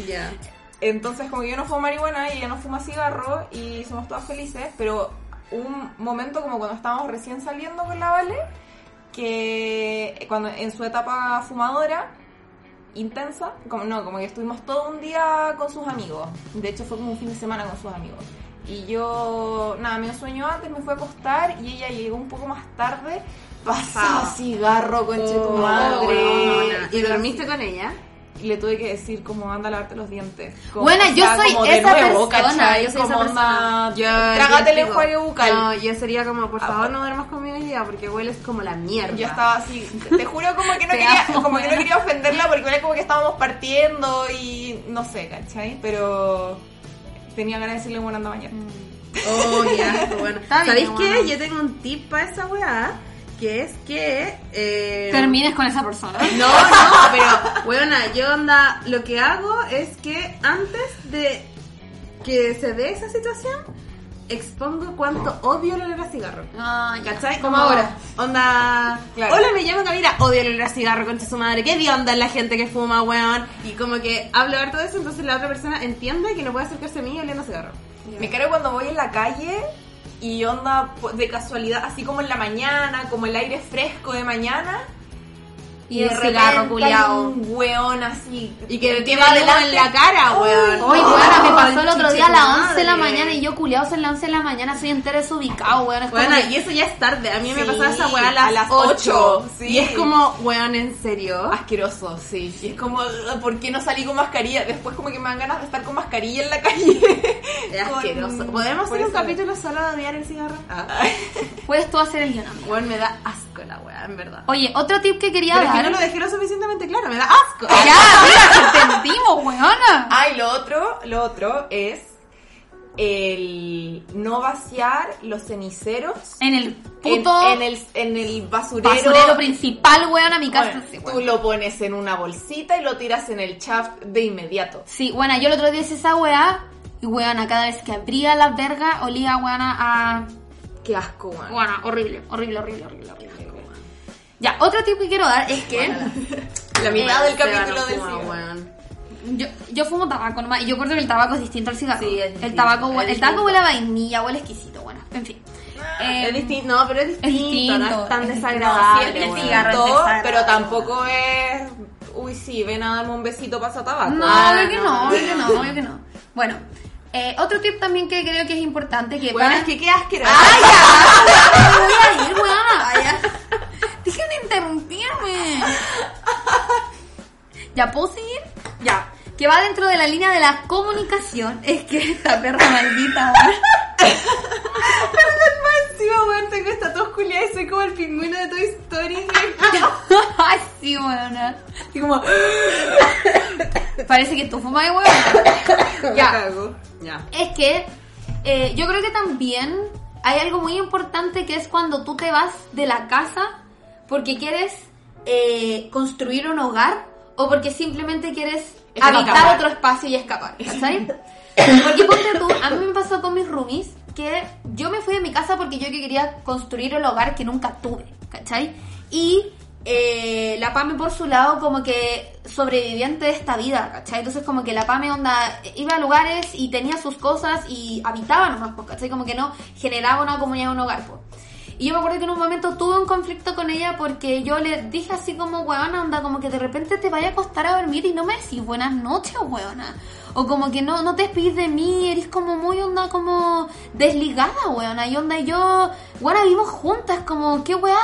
Ya. Entonces, como que yo no fumo marihuana y ella no fuma cigarro y somos todas felices, pero un momento como cuando estábamos recién saliendo con la Vale, que cuando en su etapa fumadora intensa, como no, como que estuvimos todo un día con sus amigos. De hecho, fue como un fin de semana con sus amigos. Y yo, nada, me sueño antes, me fui a acostar y ella llegó un poco más tarde. Pasaba cigarro, conche tu Oh, madre. weona. ¿Y dormiste con ella? Y le tuve que decir como anda a lavarte los dientes. Como, Buena, o yo soy como esa nuevo, persona, yo soy esa Como persona. onda, Yo, trágate el enjuague bucal. No, yo sería como, por Ah, favor, no duermas conmigo hoy día porque hueles como la mierda. Yo estaba así, te juro como que no quería, amo, como que no quería ofenderla porque era como que estábamos partiendo y no sé, ¿cachai? Pero tenía ganas de decirle buena anda mañana. Oh, ya, bueno. ¿Sabéis bueno. qué? Yo tengo un tip para esa weá, que es que... Eh, Termines con esa persona. No, no, pero, weona, yo onda, lo que hago es que antes de que se dé esa situación, expongo cuánto odio el olor a cigarro. Ah. ¿Cachai? Como ahora. Onda. Claro. Hola, me llamo Camila. Odio el olor a cigarro, concha su madre. ¿Qué de onda es la gente que fuma, weón? Y como que hablo harto de eso, entonces la otra persona entiende que no puede acercarse a mí oliendo cigarro. Me cargo cuando voy en la calle y onda de casualidad, así como en la mañana, como el aire fresco de mañana. Y de el cigarro culiao. un weón así. Y que te tiene adelante. en la cara, weón. Oye, Oh, weona, me pasó el otro día a las chuche 11 de la mañana y yo culiados en las 11 de la mañana soy entero desubicado, weón. Es Bueno, que- y eso ya es tarde. A mí me pasaba esa weá a las, a las 8. ocho, sí. Y es como, weón, ¿en serio? Asqueroso, sí. Y es como, ¿por qué no salí con mascarilla? Después como que me dan ganas de estar con mascarilla en la calle. Es asqueroso. ¿Podemos hacer un capítulo solo de odiar el cigarro? Ah. Puedes tú hacer el guion. Weón, me da asco la weá, en verdad. Oye, otro tip que quería Pero es que dar. no lo dejé lo suficientemente claro, me da asco. Ya, mira, te entendimos, weona. Ah, y lo otro, lo otro es el no vaciar los ceniceros En el en, puto en el, en el basurero. basurero principal, weona, mi casa. Bueno, Sí, tú weona. lo pones en una bolsita y lo tiras en el shaft de inmediato. Sí, weona, yo el otro día hice esa weá. Y weona, cada vez que abría la verga, olía, weona, a. Qué asco, weón. Weona, horrible, horrible, horrible, horrible, horrible. Ya, otro tip que quiero dar es que. La mitad del Esteban capítulo del fuma, cigarro. weón. Yo, yo fumo tabaco nomás y yo creo que el tabaco es distinto al cigarro. Sí, es el distinto, tabaco, es hue- el distinto. tabaco huele a vainilla, huele exquisito, bueno, en fin. Eh, es distinto, no, pero es distinto, distinto, no es tan es distinto. desagradable. Sí, es el weón. cigarro es distinto, pero tampoco es... Uy, sí, ven a darme un besito pasa tabaco. No, Ah, obvio que no. obvio que no, obvio que no. Bueno, eh, otro tip también que creo que es importante que Bueno, para- es que qué asqueroso. ¡Ay, ya! ¡Me voy a ir, weona! Interrumpirme. ¿Ya puedo seguir? Ya. Que va dentro de la línea de la comunicación. Es que esta perra maldita. Encima, weón, tengo esta tos culiada y soy como el pingüino de Toy Story. Ay, sí, weona. Así como... Parece que tú fumas de. Ya. cago. Ya. Es que eh, yo creo que también hay algo muy importante que es cuando tú te vas de la casa porque quieres eh, construir un hogar o porque simplemente quieres Escapar. habitar otro espacio y escapar, ¿cachai? Porque ponte tú, a mí me pasó con mis roomies que yo me fui de mi casa porque yo que quería construir el hogar que nunca tuve, ¿cachai? Y eh, la Pame por su lado como que sobreviviente de esta vida, ¿cachai? Entonces como que la Pame onda iba a lugares y tenía sus cosas y habitaba nomás, pues, ¿cachai? Como que no generaba una comunidad, un hogar, pues. Y yo me acuerdo que en un momento tuve un conflicto con ella porque yo le dije así como, weona, onda, como que de repente te vaya a acostar a dormir y no me decís buenas noches, weona. O como que no, no te despidís de mí, eres como muy onda, como desligada, weona. Y onda, y yo, weona, vivimos juntas, como, ¿qué weá?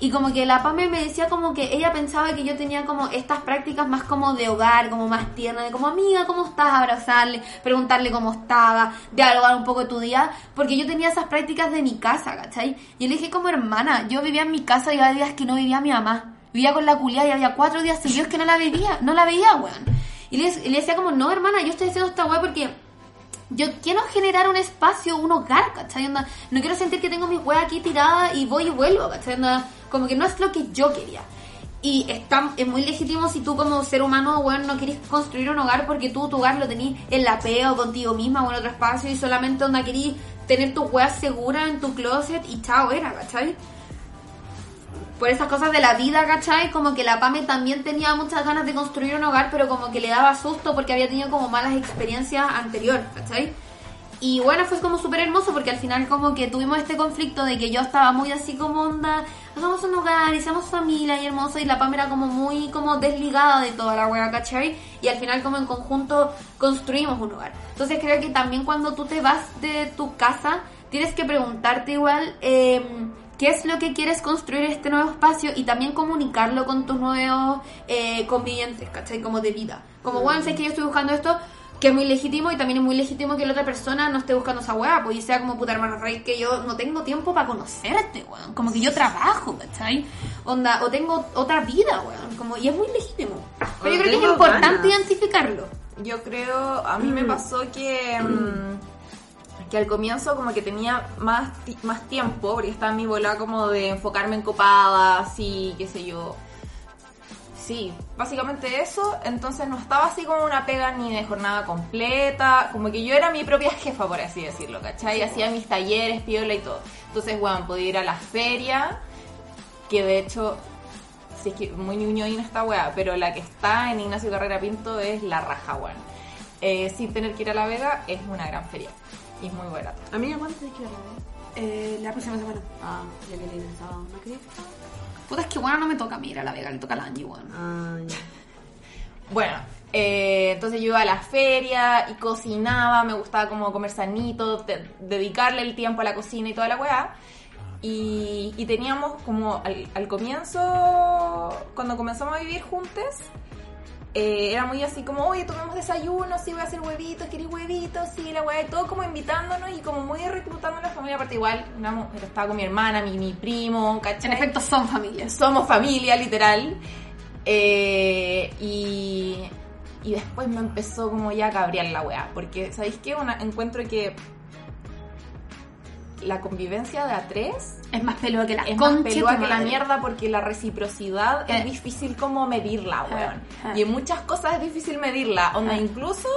Y como que la Pame me decía como que ella pensaba que yo tenía como estas prácticas más como de hogar, como más tierna, de como amiga, ¿cómo estás? Abrazarle, preguntarle cómo estaba, dialogar un poco de tu día, porque yo tenía esas prácticas de mi casa, ¿cachai? Y le dije como hermana, yo vivía en mi casa y había días que no vivía mi mamá. Vivía con la culia y había cuatro días seguidos que no la veía, no la veía, weón. Y le, decía como, no hermana, yo estoy haciendo esta weá porque yo quiero generar un espacio, un hogar, ¿cachai? Onda, no quiero sentir que tengo mi weá aquí tirada y voy y vuelvo, ¿cachai? Onda, como que no es lo que yo quería. Y está, es muy legítimo si tú como ser humano, weón, no querés construir un hogar porque tú tu hogar lo tenés en la pega o contigo misma o en otro espacio y solamente onda querís tener tu weá segura en tu closet y chao, era, ¿cachai? Por esas cosas de la vida, ¿cachai? Como que la Pame también tenía muchas ganas de construir un hogar, pero como que le daba susto porque había tenido como malas experiencias anteriores, ¿cachai? Y bueno, fue como súper hermoso porque al final como que tuvimos este conflicto de que yo estaba muy así como onda, hagamos un hogar y seamos familia y hermoso y la Pam era como muy como desligada de toda la wea, ¿cachai? Y al final como en conjunto construimos un hogar. Entonces creo que también cuando tú te vas de tu casa, tienes que preguntarte igual... Eh, qué es lo que quieres construir este nuevo espacio y también comunicarlo con tus nuevos eh, convivientes, ¿cachai? Como de vida. Como, bueno, sé que yo estoy buscando esto, que es muy legítimo y también es muy legítimo que la otra persona no esté buscando esa weá, pues y sea como puta hermano rey que yo no tengo tiempo para conocerte, weón. Como que yo trabajo, ¿cachai? Onda, o tengo otra vida, weón. Como, y es muy legítimo. Pero yo creo que es importante identificarlo. Yo creo, a mí me pasó que... mm, que al comienzo como que tenía más, más tiempo, porque estaba en mi bola como de enfocarme en copadas, así, qué sé yo. Sí, básicamente eso, entonces no estaba así como una pega ni de jornada completa, como que yo era mi propia jefa, por así decirlo, ¿cachai? Hacía mis talleres, piola y todo. Entonces, bueno, podía ir a la feria, que de hecho, sí es que muy ñoñoína esta weá, pero la que está en Ignacio Carrera Pinto es la raja, weón. Eh, sin tener que ir a La Vega, es una gran feria. Y es muy barata. A mí, ¿cuánto te queda? Eh, la próxima semana. Ah, ya que le pensaba, ¿no crees? Puta, es que bueno, no me toca a mí ir a la Vega, le toca a la Angie, weón. Ah, ya. Bueno, eh, entonces yo iba a la feria y cocinaba, me gustaba como comer sanito, te- dedicarle el tiempo a la cocina y toda la weá. Y, y teníamos como al, al comienzo, cuando comenzamos a vivir juntos, eh, era muy así como, oye, tomemos desayuno, sí voy a hacer huevitos, ¿querés huevitos? Sí, la weá, y todo como invitándonos y como muy reclutando a la familia, aparte igual, éramos- estaba con mi hermana, mi, mi primo, ¿cachai? En efecto, son familias. somos familia, literal. Eh, y, y después me empezó como ya a cabrear la weá. Porque, ¿sabéis qué? Una, encuentro que la convivencia de a tres Es más peluda que la es más peluda que la mierda porque la reciprocidad Eh. es difícil como medirla, weón. eh. Y en muchas cosas es difícil medirla. Onda, Eh. incluso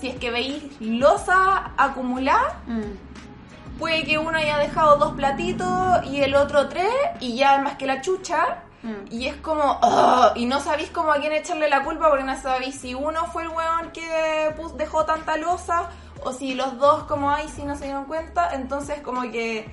si es que veis losa acumular, Mm. puede que uno haya dejado dos platitos y el otro tres y ya es más que la chucha. Mm. Y es como, y no sabéis como a quién echarle la culpa porque no sabéis si uno fue el weón que dejó tanta losa o si los dos como, ay, si no se dieron cuenta. Entonces como que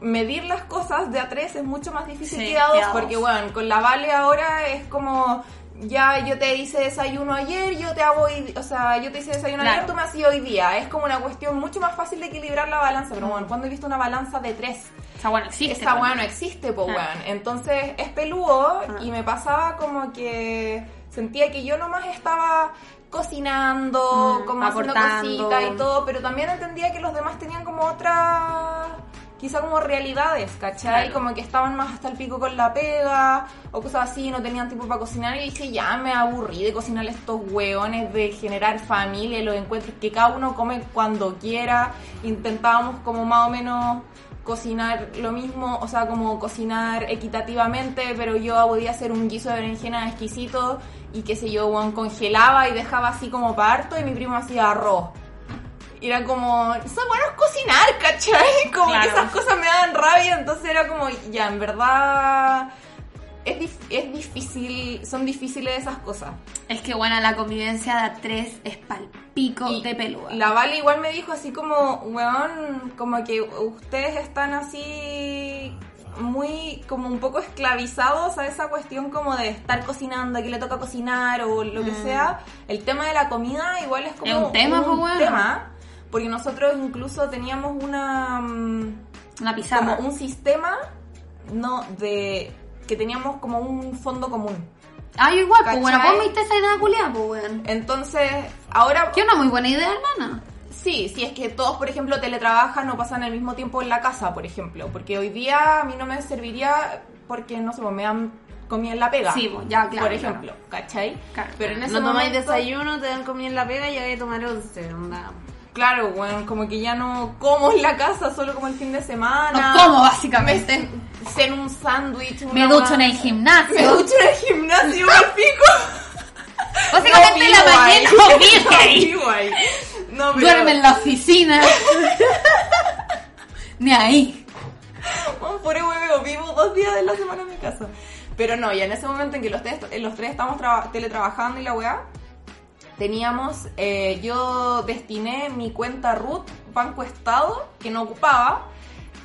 medir las cosas de a tres es mucho más difícil Sí, que a dos porque, bueno, con la Vale ahora es como... Ya yo te hice desayuno ayer, yo te hago hoy, o sea, yo te hice desayuno Claro. ayer, tú me has hoy día. Es como una cuestión mucho más fácil de equilibrar la balanza. Pero bueno, cuando he visto una balanza de tres? Esa weá no existe. Esa weá no existe, po Ah. weón. Entonces es peludo Ah. y me pasaba como que sentía que yo nomás estaba cocinando, Mm, como haciendo cositas y todo, pero también entendía que los demás tenían como otra quizá como realidades, ¿cachai? Claro. Como que estaban más hasta el pico con la pega o cosas así, no tenían tiempo para cocinar y dije, ya me aburrí de cocinar estos hueones, de generar familia los encuentros que cada uno come cuando quiera. Intentábamos como más o menos cocinar lo mismo, o sea, como cocinar equitativamente, pero yo podía hacer un guiso de berenjena exquisito y qué sé yo, weón, congelaba y dejaba así como parto y mi primo hacía arroz. Y era como, eso bueno es cocinar, ¿cachai? Como Claro. que esas cosas me daban rabia, entonces era como, ya, en verdad es, dif- es difícil, son difíciles esas cosas. Es que, bueno, la convivencia de a tres es pal pico Y de peluda. La Vale igual me dijo así como, weón, como que ustedes están así muy, como un poco esclavizados a esa cuestión como de estar cocinando, a quién le toca cocinar o lo que Mm. sea. El tema de la comida igual es como Es un tema, pues, porque nosotros incluso teníamos una... mm, Una pizarra. como un sistema no, de que teníamos como un fondo común. Ah, yo igual, pues ¿Cachai? bueno, vos me diste esa idea culiada, pues weón. Entonces, ahora Que una muy buena idea, hermana. Sí, si es que todos, por ejemplo, teletrabajan o pasan el mismo tiempo en la casa, por ejemplo. Porque hoy día a mí no me serviría porque, no sé, pues, me dan comida en la pega. Sí, pues, ya, claro, Por ejemplo, ¿cachai? Claro. Pero en ese No tomáis momento- desayuno, te dan comida en la pega y hay que tomar once. Onda. Claro, bueno, como que ya no como en la casa, solo como el fin de semana. No como, básicamente. Me un sándwich. Me ducho en el gimnasio. Me ducho en el gimnasio, me pico. Básicamente No en la ahí. mañana no ahí. No ahí. No, pero- Duerme en la oficina. Ni ahí. Por eso hueveo, vivo dos días de la semana en mi casa. Pero no, ya en ese momento en que los tres, los tres estábamos traba- teletrabajando y la weá, teníamos, eh, yo destiné mi cuenta root Banco Estado, que no ocupaba,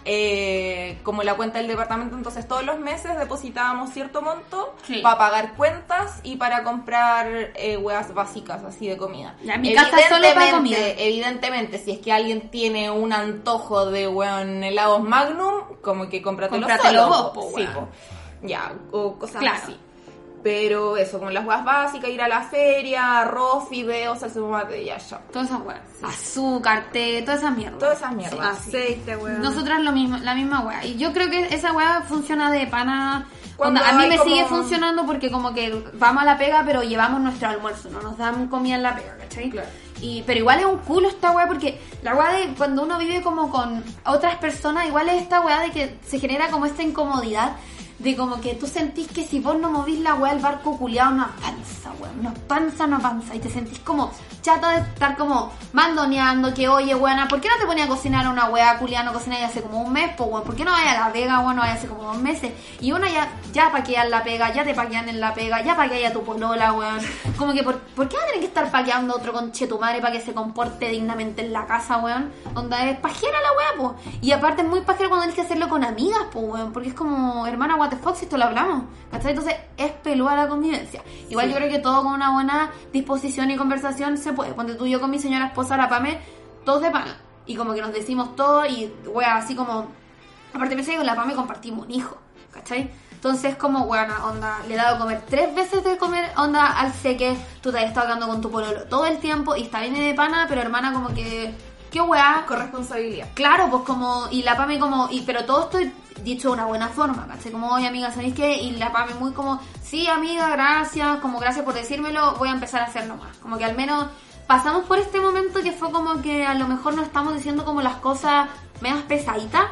eh, como la cuenta del departamento, entonces todos los meses depositábamos cierto monto Sí. para pagar cuentas y para comprar eh, weas básicas así de comida. Ya, mi casa solo para comida. Evidentemente, si es que alguien tiene un antojo de weón helados Magnum, como que cómpratelo Cómpratelo solo, vos, po. Sí, po. Ya, o cosas Claro. así. Pero eso, con las weas básicas, ir a la feria, arroz, fideos, salsa de tomate, ya, ya. Todas esas weas. Azúcar, té, todas esas mierdas. Todas esas mierdas. Sí. Aceite, weón. Nosotras lo mismo, la misma wea. Y yo creo que esa wea funciona de pana. Cuando Onda, a mí me como- sigue funcionando porque como que vamos a la pega pero llevamos nuestro almuerzo, no nos dan comida en la pega, ¿cachai? Claro. Y, pero igual es un culo esta weá porque la weá de cuando uno vive como con otras personas, igual es esta weá de que se genera como esta incomodidad de como que tú sentís que si vos no movís la weá el barco culiado no avanza, weón, no avanza, no avanza y te sentís como chata de estar como mandoneando que oye weona, ¿por qué no te ponías a cocinar una weá culiada no cocináis hace como un mes, pues weón? ¿Por qué no vayas a la pega, weón, no vayas hace como dos meses? Y una ya, ya paquean la pega, ya te paquean en la pega, ya paquean a tu polola, weón. Como que, ¿por, ¿por qué va a tener que estar paqueando otro conche tu madre para que se comporte dignamente en la casa, weón? Onda, es pajera la weá, po. Y aparte es muy pajera cuando tienes que hacerlo con amigas, po, weón. Porque es como, hermana, what fuck, si esto lo hablamos. ¿Cachai? Entonces es peluda la convivencia. Igual Sí. yo creo que todo con una buena disposición y conversación se puede. Ponte tú y yo con mi señora esposa, la Pame, todos de pana. Y como que nos decimos todo y, weá, así como... Aparte me sé que con la Pame compartimos un hijo, ¿cachai? Entonces como, weona, onda, le he dado a comer tres veces de comer, onda, al seque, tú te has estado hablando con tu pololo todo el tiempo y está bien de pana, pero hermana como que, qué weá, Corresponsabilidad. Claro, pues como, y la Pame como, y pero todo esto dicho de una buena forma, ¿cachai? Como, oye amiga, ¿sabéis qué? Y la Pame muy como, sí amiga, gracias, como gracias por decírmelo, voy a empezar a hacerlo más. Como que al menos pasamos por este momento que fue como que a lo mejor nos estamos diciendo como las cosas menos pesaditas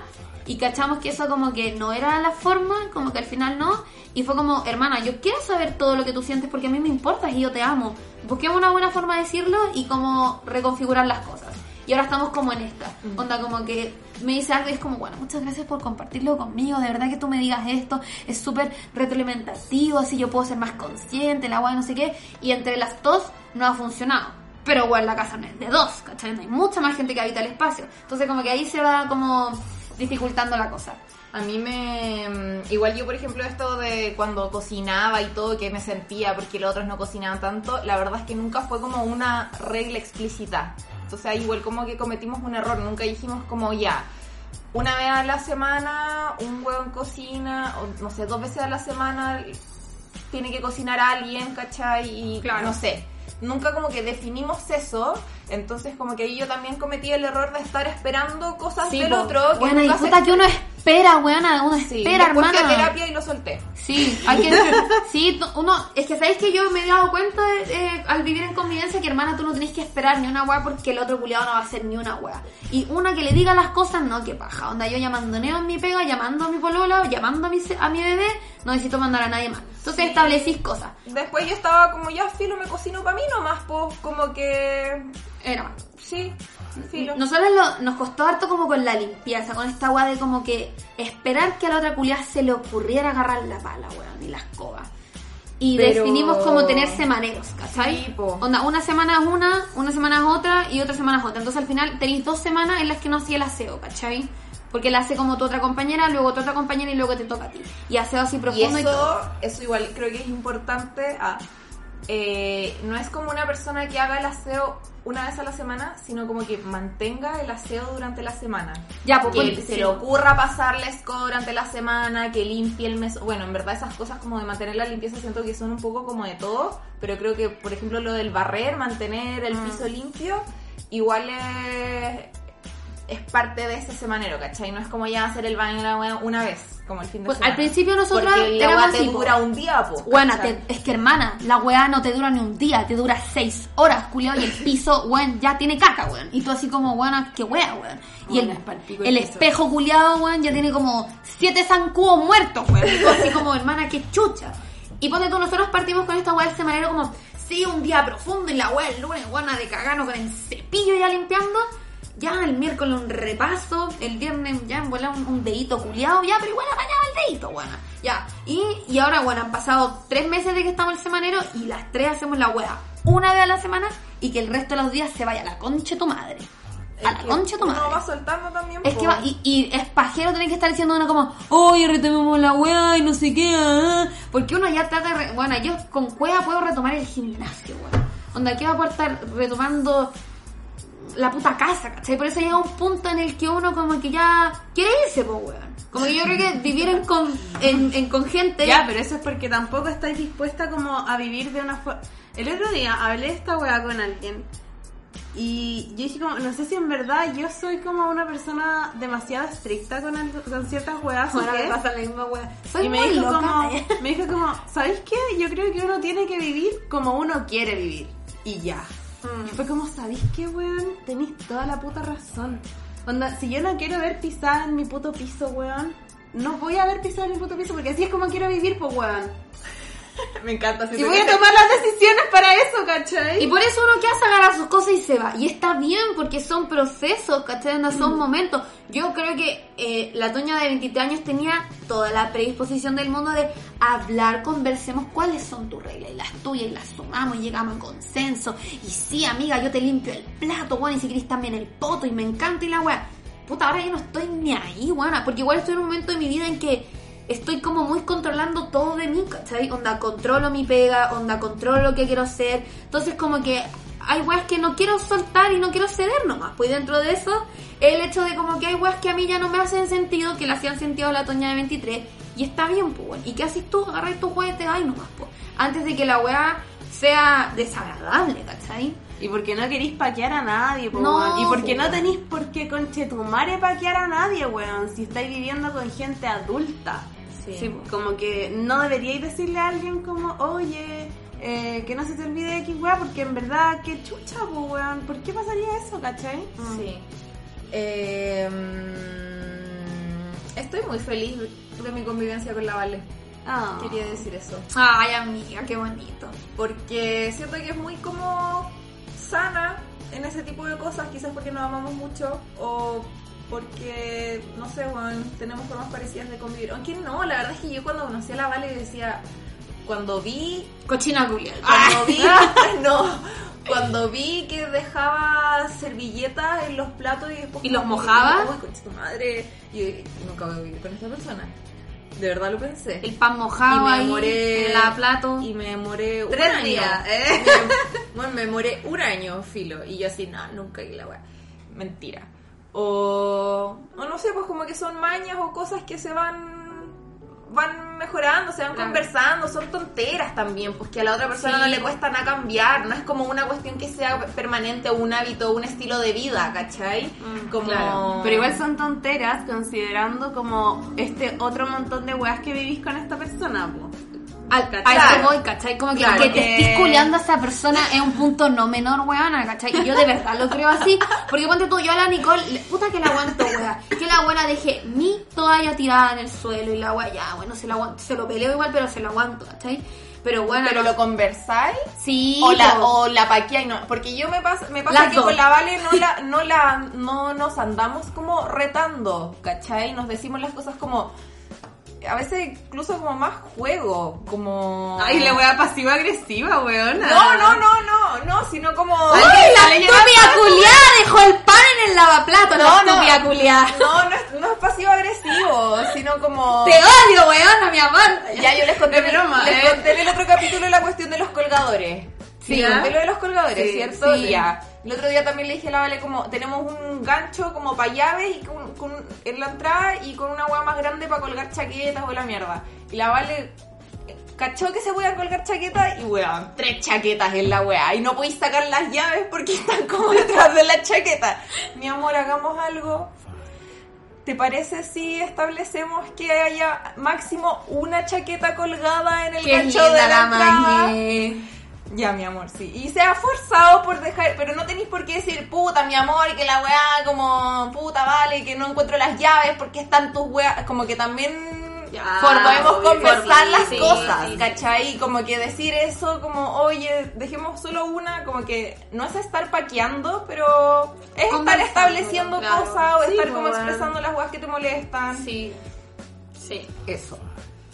y cachamos que eso como que no era la forma, como que al final no, y fue como, hermana, yo quiero saber todo lo que tú sientes porque a mí me importas y yo te amo. Busquemos una buena forma de decirlo y como reconfigurar las cosas. Y ahora estamos como en esta. Onda como que me dice algo y es como, bueno, muchas gracias por compartirlo conmigo. De verdad que tú me digas esto. Es súper retroalimentativo, así yo puedo ser más consciente, la guay, no sé qué. Y entre las dos no ha funcionado. Pero bueno, la casa no es de dos, ¿cachai? Hay mucha más gente que habita el espacio. Entonces como que ahí se va como dificultando la cosa. A mí me... mm, Igual yo, por ejemplo, esto de cuando cocinaba y todo, que me sentía porque los otros no cocinaban tanto, la verdad es que nunca fue como una regla explícita. Entonces ahí igual como que cometimos un error, nunca dijimos como ya, una vez a la semana un huevo en cocina, o no sé, dos veces a la semana tiene que cocinar a alguien, ¿cachai? Y Claro. no sé. Nunca como que definimos eso, entonces como que ahí yo también cometí el error de estar esperando cosas del po. otro. que Bueno, y se puta que uno espera, weona, uno Sí, espera, después fui a terapia y lo solté. Sí, hay que. sí, uno. Es que sabéis que yo me he dado cuenta eh, al vivir en convivencia que, hermana, tú no tenés que esperar ni una weá porque el otro culiado no va a hacer ni una weá. Y una que le diga las cosas, no, que paja. Onda, yo llamandoneo en mi pega, llamando a mi polola, llamando a mi, a mi bebé, no necesito mandar a nadie más. Entonces establecís cosas. Después yo estaba como, ya, filo, me cocino para mí nomás, pues, como que... Era. Sí, filo. Nosotros lo- nos costó harto como con la limpieza, con esta weá de como que esperar que a la otra culiada se le ocurriera agarrar la pala, weón, y la escoba. Y Pero- definimos como tener semaneros, ¿cachai? Sí. Onda, una semana es una, una semana es otra y otra semana es otra. Entonces al final tenéis dos semanas en las que no hacía el aseo, ¿cachai? Porque la hace como tu otra compañera, luego tu otra compañera y luego te toca a ti. Y aseo así Y profundo y, todo. eso, igual creo que es importante. Ah, eh, no es como una persona que haga el aseo una vez a la semana, sino como que mantenga el aseo durante la semana. Ya, pues, que ponte- se sí. le ocurra pasarle escoba durante la semana, que limpie el mes. Bueno, en verdad esas cosas como de mantener la limpieza siento que son un poco como de todo, pero creo que, por ejemplo, lo del barrer, mantener el Mm. piso limpio, igual es, es parte de ese semanero, ¿cachai? No es como ya hacer el baño la wea una vez, como el fin de Pues, semana. al principio nosotras Porque la éramos te así, po. dura un día, po. Buena, ¿cachai? es que hermana, la weá no te dura ni un día, te dura seis horas, culiao, y el piso, weón, ya tiene caca, weón. Y tú así como, weón, qué wea, weón. Y el, el espejo culiado, weón, ya tiene como siete zancudos muertos, weón. Y tú así como, hermana, qué chucha. Y ponte tú, nosotros partimos con esta weá del semanero como, sí, un día profundo y la weá el lunes, weón, de cagarnos con el cepillo ya limpiando. Ya el miércoles un repaso, el viernes ya en un, un dedito culiado, ya, pero igual apañaba el dedito, bueno, ya. Y, y ahora, bueno, han pasado tres meses de que estamos el semanero y las tres hacemos la wea una vez a la semana y que el resto de los días se vaya a la concha de tu madre. A la concha de tu madre. va soltando también, Es que va, y, y es pajero tener que estar diciendo uno como, oye, retomemos la weá y no sé qué, ah". porque uno ya trata de, re- bueno, yo con cueva puedo retomar el gimnasio, weón. Onda, ¿qué va a estar retomando la puta casa, ¿cachai? Por eso llega un punto en el que uno como que ya quiere irse, pues, weón. Como que yo creo que vivir en con, en, en con gente... Ya, pero eso es porque tampoco estáis dispuesta como a vivir de una forma... El otro día hablé esta weá con alguien y yo dije como, no sé si en verdad yo soy como una persona demasiado estricta con, el- con ciertas weas Ahora qué. me pasa la misma weá. Soy Y me muy dijo, loca. como, ¿eh? me dijo como, ¿sabéis qué? Yo creo que uno tiene que vivir como uno quiere vivir. Y ya. Mm. Fue como, ¿sabéis qué, weón? Tenéis toda la puta razón. Onda, si yo no quiero ver pisar en mi puto piso, weón, no voy a ver pisar en mi puto piso porque así es como quiero vivir, pues, weón. Me encanta. Y siento voy a te- tomar las decisiones para eso, ¿cachai? Y por eso uno que hace agarrar sus cosas y se va. Y está bien, porque son procesos, ¿cachai? No son momentos. Yo creo que eh, la Toña de 23 años tenía toda la predisposición del mundo de hablar, conversemos cuáles son tus reglas y las tuyas, y las sumamos y llegamos a consenso. Y sí, amiga, yo te limpio el plato, weón, y si querés también el poto, y me encanta y la weá. Puta, ahora yo no estoy ni ahí, weona, porque igual estoy en un momento de mi vida en que estoy como muy controlando todo de mí, ¿cachai? Onda, controlo mi pega, onda, controlo lo que quiero hacer. Entonces, como que hay weas que no quiero soltar y no quiero ceder nomás. Pues dentro de eso, el hecho de como que hay weas que a mí ya no me hacen sentido, que le hacían sentido a la Toña de 23, y está bien, pues, weón. ¿Y qué haces tú? Agarras tus weas y te vas nomás, pues. Antes de que la wea sea desagradable, ¿cachai? Y porque no queréis paquear a nadie, po, No, weón. Y porque po, no tenéis por qué conchetumare paquear a nadie, weón. Si estáis viviendo con gente adulta. Sí. Sí, como que no deberíais decirle a alguien como, oye, eh, que no se te olvide X weá, porque en verdad, qué chucha, weón. ¿Por qué pasaría eso, cachai? Sí. Eh, mm, estoy muy feliz de mi convivencia con la Vale. Ah. Quería decir eso. Ay, amiga, qué bonito. Porque siento que es muy como sana en ese tipo de cosas, quizás porque nos amamos mucho o porque, no sé, bueno, tenemos formas parecidas de convivir. Aunque no, la verdad es que yo cuando conocí a la Vale decía, cuando vi Cochina culial. Cuando vi, no, cuando vi que dejaba servilletas en los platos y después ¿Y los mojaba? Uy, concha tu madre. Y yo nunca voy a vivir con esta persona. De verdad lo pensé. El pan mojado y me ahí, demoré en la plato. y me demoré un Tres año. días, ¿eh? Me- bueno, me demoré un año, filo. Y yo así, no, nunca y la weá. Mentira. O, o no sé, pues como que son mañas o cosas que se van van mejorando, se van Claro. conversando, son tonteras también, pues que a la otra persona Sí. no le cuesta nada cambiar, no es como una cuestión que sea permanente o un hábito un estilo de vida, ¿cachai? Mm, como... Claro. Pero igual son tonteras considerando como este otro montón de weas que vivís con esta persona, po. Al, ¿Cachai? a eso voy, ¿cachai? Como que, Claro, que te que- estés culeando a esa persona es un punto no menor, weona, ¿cachai? Y yo de verdad lo creo así. Porque ponte tú, yo a la Nicole, le- puta que la aguanto, wea. Que la buena deje mi toalla tirada en el suelo y la wea, ya, bueno, se lo, aguanto, se lo peleo igual, pero se lo aguanto, ¿cachai? Pero bueno, Pero no- lo conversáis sí, o la, o la paqueáis, no. Porque yo me pasa, me pasa que dos. con la Vale no la, no la, no nos andamos como retando, ¿cachai? Nos decimos las cosas como, a veces incluso como más juego, como... Ay, la wea pasiva-agresiva, weona. No, no, no, no, no, sino como... ¡Uy, la estúpida culiada dejó el pan en el lavaplato! No, la no. estúpida culiada. No, no es, no es pasivo agresivo, sino como... ¡Te odio, weona! mi amor. Ya yo les conté, broma, les ¿eh? conté en el otro capítulo la cuestión de los colgadores. Sí. Conté lo de los colgadores, Sí, ¿cierto? sí. Ya. El otro día también le dije a la Vale como tenemos un gancho como para llaves y con, con- en la entrada y con una hueá más grande para colgar chaquetas o la mierda. Y la Vale eh, cachó que se podían colgar chaquetas y weón, tres chaquetas en la weá. Y no podéis sacar las llaves porque están como detrás de la chaqueta. Mi amor, hagamos algo. ¿Te parece si establecemos que haya máximo una chaqueta colgada en el Qué gancho de la la. Ya, mi amor, sí. Y se ha forzado por dejar, pero no tenéis por qué decir, puta, mi amor, que la weá, como, puta, vale, que no encuentro las llaves porque están tus weas. Como que también Ya, podemos obvio, conversar las sí, cosas, sí. ¿cachai? Como que decir eso, como, oye, dejemos solo una, como que no es estar paqueando, pero es estar estableciendo claro. cosas o Sí, estar pues, como bueno. expresando las weas que te molestan. Sí. Sí. Eso.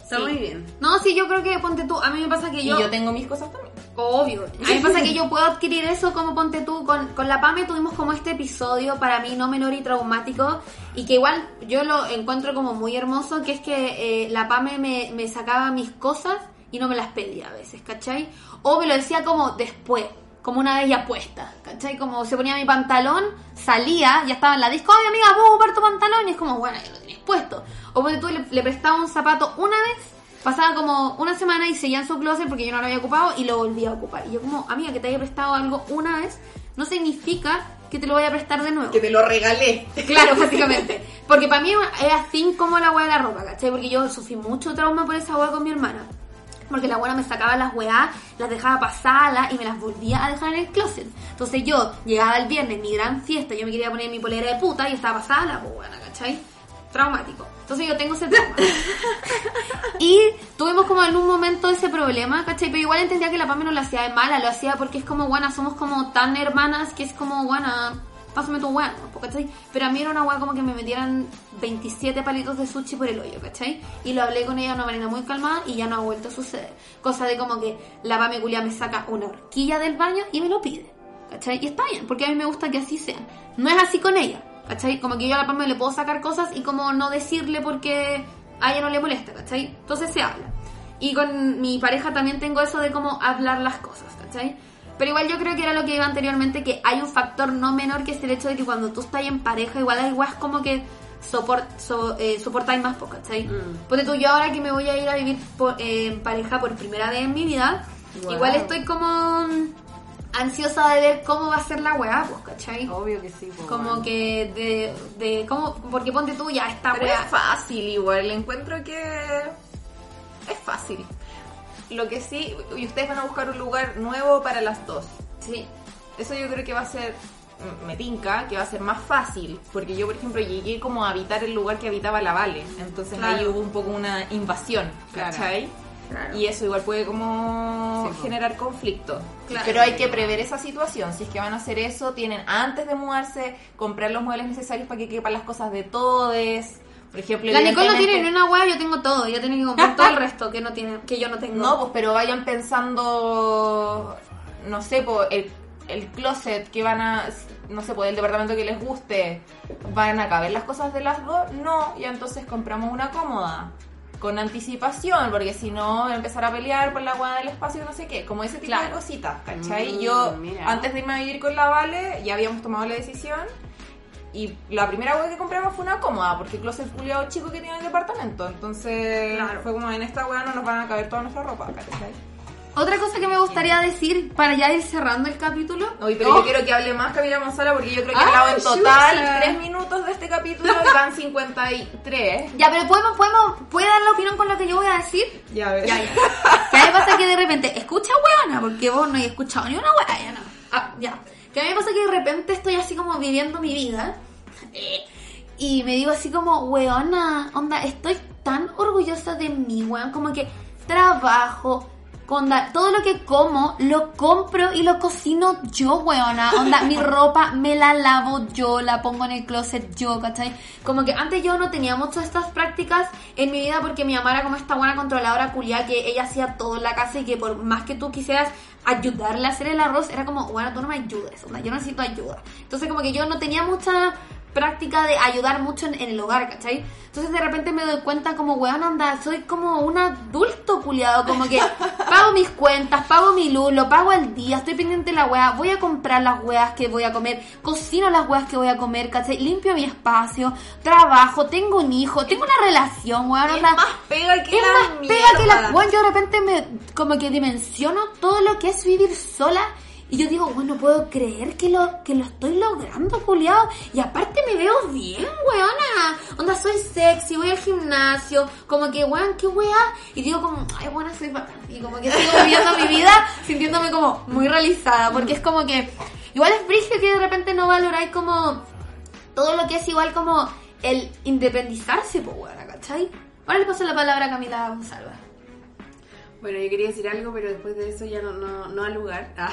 Está Sí. muy bien. No, sí, yo creo que ponte tú. A mí me pasa que Y yo. yo tengo mis cosas también. Obvio. A mí pasa que yo puedo adquirir eso como ponte tú. Con, con la PAME tuvimos como este episodio para mí no menor y traumático. Y que igual yo lo encuentro como muy hermoso. Que es que eh, la PAME me, me sacaba mis cosas y no me las pedía a veces, ¿cachai? O me lo decía como después. Como una vez ya puesta, ¿cachai? Como se ponía mi pantalón, salía, ya estaba en la disco, ay amiga, puedo ocupar tu pantalón, y es como, bueno, ya lo tenías puesto. O ponte tú le, le prestaba un zapato una vez, pasaba como una semana y seguía en su closet porque yo no lo había ocupado y lo volvía a ocupar. Y yo como, amiga, que te haya prestado algo una vez, no significa que te lo vaya a prestar de nuevo. Que te lo regalé. Claro, básicamente. Porque para mí es así como la hueá de la ropa, ¿cachai? Porque yo sufrí mucho trauma por esa hueá con mi hermana. Porque la buena me sacaba las weá, las dejaba pasadas y me las volvía a dejar en el closet. Entonces yo llegaba el viernes, mi gran fiesta, yo me quería poner mi polera de puta y estaba pasada la buena, ¿cachai? Traumático. Entonces yo tengo ese trauma. y tuvimos como en un momento ese problema, ¿cachai? Pero igual entendía que la Pame no lo hacía de mala, lo hacía porque es como, buena, somos como tan hermanas que es como, buena, pásame tu ¿no? ¿cachai? Pero a mí era una weá como que me metieran 27 palitos de sushi por el hoyo, ¿cachai? Y lo hablé con ella de una manera muy calmada y ya no ha vuelto a suceder. Cosa de como que la Pame culia me saca una horquilla del baño y me lo pide, ¿cachai? Y está bien, porque a mí me gusta que así sea. No es así con ella, ¿cachai? Como que yo a la Pame le puedo sacar cosas y como no decirle porque a ella no le molesta, ¿cachai? Entonces se habla. Y con mi pareja también tengo eso de cómo hablar las cosas, ¿cachai? Pero igual yo creo que era lo que iba anteriormente, que hay un factor no menor que es el hecho de que cuando tú estás en pareja, igual hay weas como que soport, so- eh, soportáis más poco, ¿cachai? Mm. Porque tú, yo ahora que me voy a ir a vivir por- eh, en pareja por primera vez en mi vida, Wow. igual estoy como ansiosa de ver cómo va a ser la wea, pues, ¿cachai? Obvio que sí. po, Como bueno. que de, de cómo, porque ponte tú ya esta Pero wea. es fácil igual, encuentro que es fácil. Lo que sí, y ustedes van a buscar un lugar nuevo para las dos. Sí. Eso yo creo que va a ser, m- me tinca, que va a ser más fácil. Porque yo, por ejemplo, llegué como a habitar el lugar que habitaba la Vale. Entonces ahí Claro. hubo un poco una invasión. ¿cachai? Claro. Y eso igual puede como Sí, po. generar conflicto. Claro. Pero hay que prever esa situación. Si es que van a hacer eso, tienen antes de mudarse, comprar los muebles necesarios para que quepan las cosas de todos. Por ejemplo, La Nicole no tiene ni una wea, yo tengo todo. Ella tiene que comprar todo el resto que no tiene, que yo no tengo. No, pues pero vayan pensando, no sé, pues el, el closet que van a, no sé, pues el departamento que les guste, ¿van a caber las cosas de las dos? No, y entonces compramos una cómoda. Con anticipación, porque si no, empezar a pelear por la guada del espacio, no sé qué, como ese tipo de cositas, ¿cachai? Mm, Yo, mira. antes de irme a vivir con la Vale, ya habíamos tomado la decisión y la primera web que compramos fue una cómoda, porque el closet culiado chico que tiene el departamento. Entonces Claro. fue como en esta weá no nos van a caber toda nuestra ropa, ¿cachai? Otra cosa que me gustaría decir para ya ir cerrando el capítulo. Oye, pero Oh, yo quiero que hable más Camila Gonzalo porque yo creo que he Ah, hablado en total chucha. 3 minutos de este capítulo y van 53. Ya, pero podemos, podemos, ¿puede dar la opinión con lo que yo voy a decir? Ya ves. Ya, ya. Que a mí me pasa que de repente, escucha weona, porque vos no hay escuchado ni una weá, ya no. Ah, ya. Que a mí me pasa que de repente estoy así como viviendo mi vida. eh, y me digo así como, weona, onda, estoy tan orgullosa de mí, weón. Como que trabajo, onda, todo lo que como lo compro y lo cocino yo, weona. Onda, mi ropa me la lavo yo, la pongo en el closet yo, ¿cachai? Como que antes yo no tenía muchas estas prácticas en mi vida porque mi mamá era como esta buena controladora culia que ella hacía todo en la casa y que por más que tú quisieras ayudarle a hacer el arroz, era como, bueno, tú no me ayudes, onda, yo necesito ayuda. Entonces como que yo no tenía mucha práctica de ayudar mucho en, en el hogar, ¿cachai? Entonces de repente me doy cuenta como, weón, anda, soy como un adulto culiado, como que pago mis cuentas, pago mi luz, lo pago al día, estoy pendiente de la weá, voy a comprar las weas que voy a comer, cocino las weas que voy a comer, ¿cachai? Limpio mi espacio, trabajo, tengo un hijo, tengo una relación, weón, Es más pega que es la más pega que la mierda. weón, yo de repente me como que dimensiono todo lo que es vivir sola y yo digo, bueno, no puedo creer que lo, que lo estoy logrando, culiao. Y aparte me veo bien, weona. Onda, soy sexy, voy al gimnasio, como que, weón, qué weá. Y digo como, ay, buena, soy. Y como que sigo viviendo mi vida sintiéndome como muy realizada. Porque es como que, igual es brillo que de repente no valoráis como todo lo que es igual como el independizarse, pues, weona, ¿cachai? Ahora le paso la palabra a Camila González. Bueno, yo quería decir algo, pero después de eso ya no, no, no al lugar. Ah.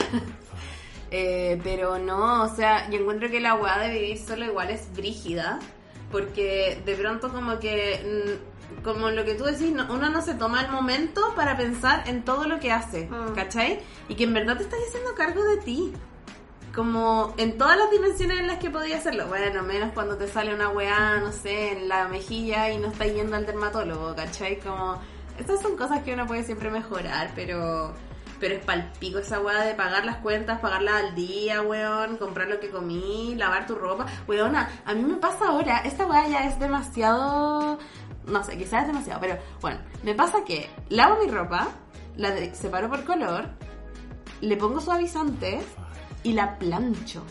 Eh, pero no, o sea, yo encuentro que la weá de vivir solo igual es brígida, porque de pronto como que, mm, como lo que tú decís, no- uno no se toma el momento para pensar en todo lo que hace, Mm. ¿cachai? Y que en verdad te estás haciendo cargo de ti. Como en todas las dimensiones en las que podía hacerlo. Bueno, menos cuando te sale una weá, no sé, en la mejilla y no estás yendo al dermatólogo, ¿cachai? Como, estas son cosas que uno puede siempre mejorar, pero pero es palpico esa weá de pagar las cuentas, pagarlas al día, weón, comprar lo que comí, lavar tu ropa. Weona, a mí me pasa ahora, esta weá ya es demasiado... No sé, quizás es demasiado, pero bueno, me pasa que lavo mi ropa, la separo por color, le pongo suavizante y la plancho.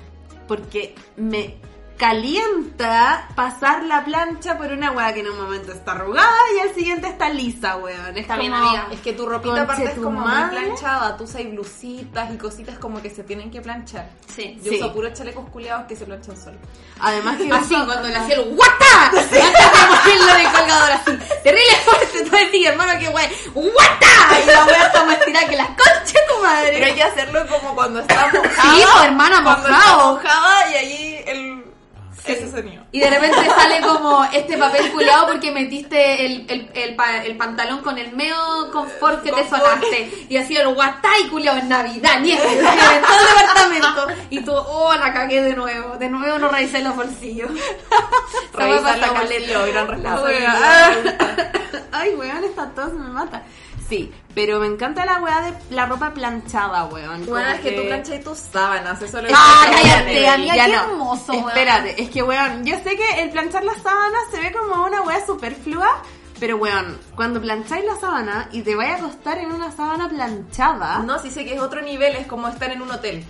Porque me calienta pasar la plancha por una weá que en un momento está arrugada y al siguiente está lisa, weón. Es Está bien, como- amiga. Es que tu ropita aparte es como muy planchada, tú usas blusitas y cositas como que se tienen que planchar. Sí. Yo Sí. uso puros chalecos culeados que se planchan solos. Además que Así, uso- cuando le hacía el ¡Guata! Antes de de colgador así. Terrible fuerte todo el día, hermano, que wey. ¡Guata! Y la wea está más tirada que las conchas tu madre. Pero hay que hacerlo como cuando está mojada. Sí, pues, hermana, cuando mojado. está mojada y ahí. Ese sonido. Y de repente sale como este papel culeado porque metiste el, el, el, pa- el pantalón con el medio confort que te Confort. sonaste. Y así el guatay culeado en Navidad, nieve, nieve, en todo el departamento. Y tú, oh, la cagué de nuevo. De nuevo no revisé los bolsillos. Esa wea Revisar pasa la caleta. gran relajo. Ay, weón, esta tos me mata. Sí, pero me encanta la weá de la ropa planchada, weón. Bueno, es que tú plancháis tus sábanas, eso lo Ah, cállate, amiga, qué no. hermoso, weón. Espérate, es que weón, yo sé que el planchar las sábanas se ve como una weá superflua, pero weón, cuando plancháis la sábana y te vaya a acostar en una sábana planchada, No, sí sé que es otro nivel, es como estar en un hotel.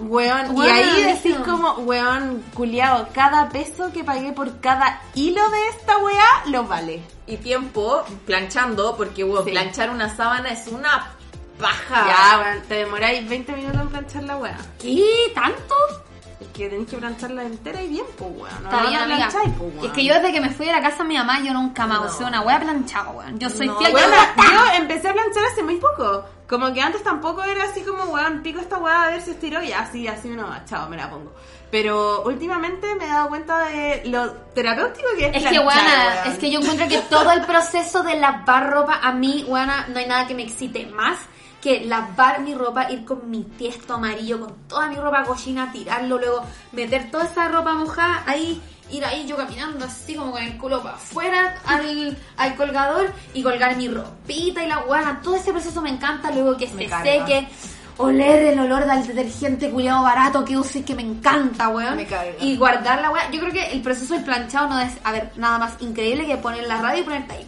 Weón, y ahí decís eso. como, weón, culiao, cada peso que pagué por cada hilo de esta weá lo vale. Y tiempo planchando, porque weón, Sí. planchar una sábana es una paja. Ya, weón, te demoráis 20 minutos en planchar la weá. ¿Qué? ¿Tanto? Que tenéis que plancharla entera y bien, pues weón. No Está la plancháis, pues, weón. Es que yo desde que me fui de la casa de mi mamá, yo nunca me No. usé una wea planchada, weón. Yo soy No, fiel Bueno, que yo empecé a planchar hace muy poco. Como que antes tampoco era así como, weón, pico esta weá a ver si estiró y así, así no, chao, me la pongo. Pero últimamente me he dado cuenta de lo terapéutico que es Es que, weón. es que yo encuentro que todo el proceso de lavar ropa, a mí, weona, no hay nada que me excite más que lavar mi ropa, ir con mi tiesto amarillo, con toda mi ropa cochina, tirarlo, luego meter toda esa ropa mojada ahí, ir ahí yo caminando así como con el culo para afuera al, al colgador y colgar mi ropita y la weona, todo ese proceso me encanta, luego que Me se carga. seque. Oler el olor del detergente culiado barato que uses que me encanta, weón. Me carga. Y guardar la weá. Yo creo que el proceso del planchado no es, a ver, nada más increíble que poner la radio y ponerte ahí.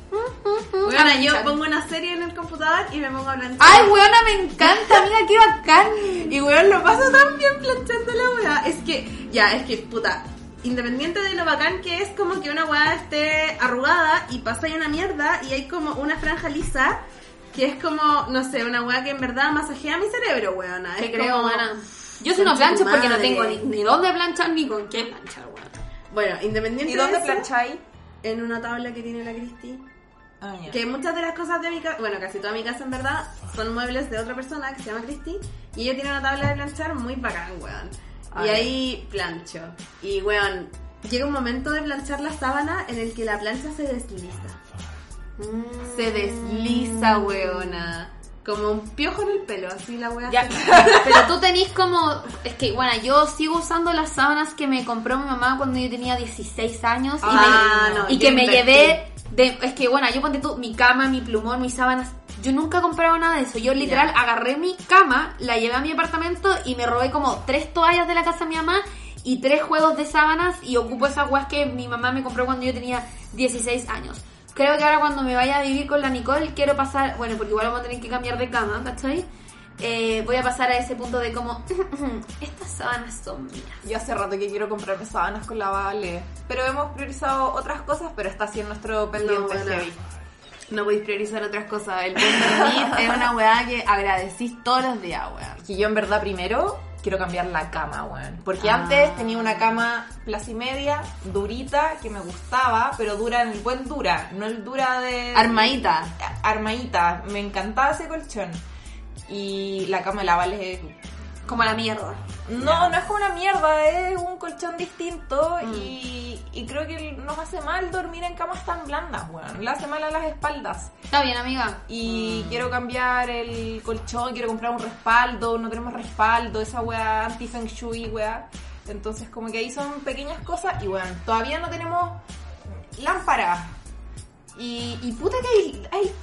Weona, yo planchar. pongo una serie en el computador y me pongo a planchar. Ay, weona, me encanta, amiga, qué bacán. Y weón, lo paso tan bien planchando la weá. Es que, ya, es que, puta, independiente de lo bacán que es como que una weá esté arrugada y pasa ahí una mierda y hay como una franja lisa que es como, no sé, una weá que en verdad masajea mi cerebro, weona. Te creo, como- weona. Yo si no plancho porque no tengo ni, ni dónde planchar ni con qué planchar, weona. Bueno, independiente ¿Y dónde de plancháis? En una tabla que tiene la Cristi. Ah, ya. Que muchas de las cosas de mi casa, bueno, casi toda mi casa en verdad, son muebles de otra persona que se llama Cristi. Y ella tiene una tabla de planchar muy bacán, weón. Ah, y ya. ahí plancho. Y weón, llega un momento de planchar la sábana en el que la plancha se desliza. Se desliza, weona. Como un piojo en el pelo, así la wea. Ya. Pero tú tenés como. Es que, bueno, yo sigo usando las sábanas que me compró mi mamá cuando yo tenía 16 años. Y, Ah, me- no, y que me invertí. llevé. De, es que, bueno, yo ponte tú mi cama, mi plumón, mis sábanas. Yo nunca compraba nada de eso. Yo literal agarré mi cama, la llevé a mi apartamento y me robé como tres toallas de la casa de mi mamá y tres juegos de sábanas y ocupo esas weas que mi mamá me compró cuando yo tenía 16 años. Creo que ahora cuando me vaya a vivir con la Nicole quiero pasar, bueno, porque igual vamos a tener que cambiar de cama, ¿cachai? Eh, voy a pasar a ese punto de como, estas sábanas son mías. Yo hace rato que quiero comprarme sábanas con la Vale. Pero hemos priorizado otras cosas, pero está así en nuestro pendiente bueno. heavy. No podéis priorizar otras cosas. El de mí es una weá que agradecís todos los días, weá. Que yo en verdad primero quiero cambiar la cama, weón. Porque Ah. antes tenía una cama plaza y media, durita, que me gustaba, pero dura en el buen dura, no el dura de... Armadita. Armadita. Me encantaba ese colchón. Y la cama de la Vale Como la mierda. No, no es como una mierda, es un colchón distinto Mm. y, y creo que nos hace mal dormir en camas tan blandas, weón. Le hace mal a las espaldas. Está bien, amiga. Y quiero cambiar el colchón, quiero comprar un respaldo, no tenemos respaldo, esa weá anti-feng shui, weá. Entonces como que ahí son pequeñas cosas y weón, todavía no tenemos lámparas. Y, y puta que hay, hay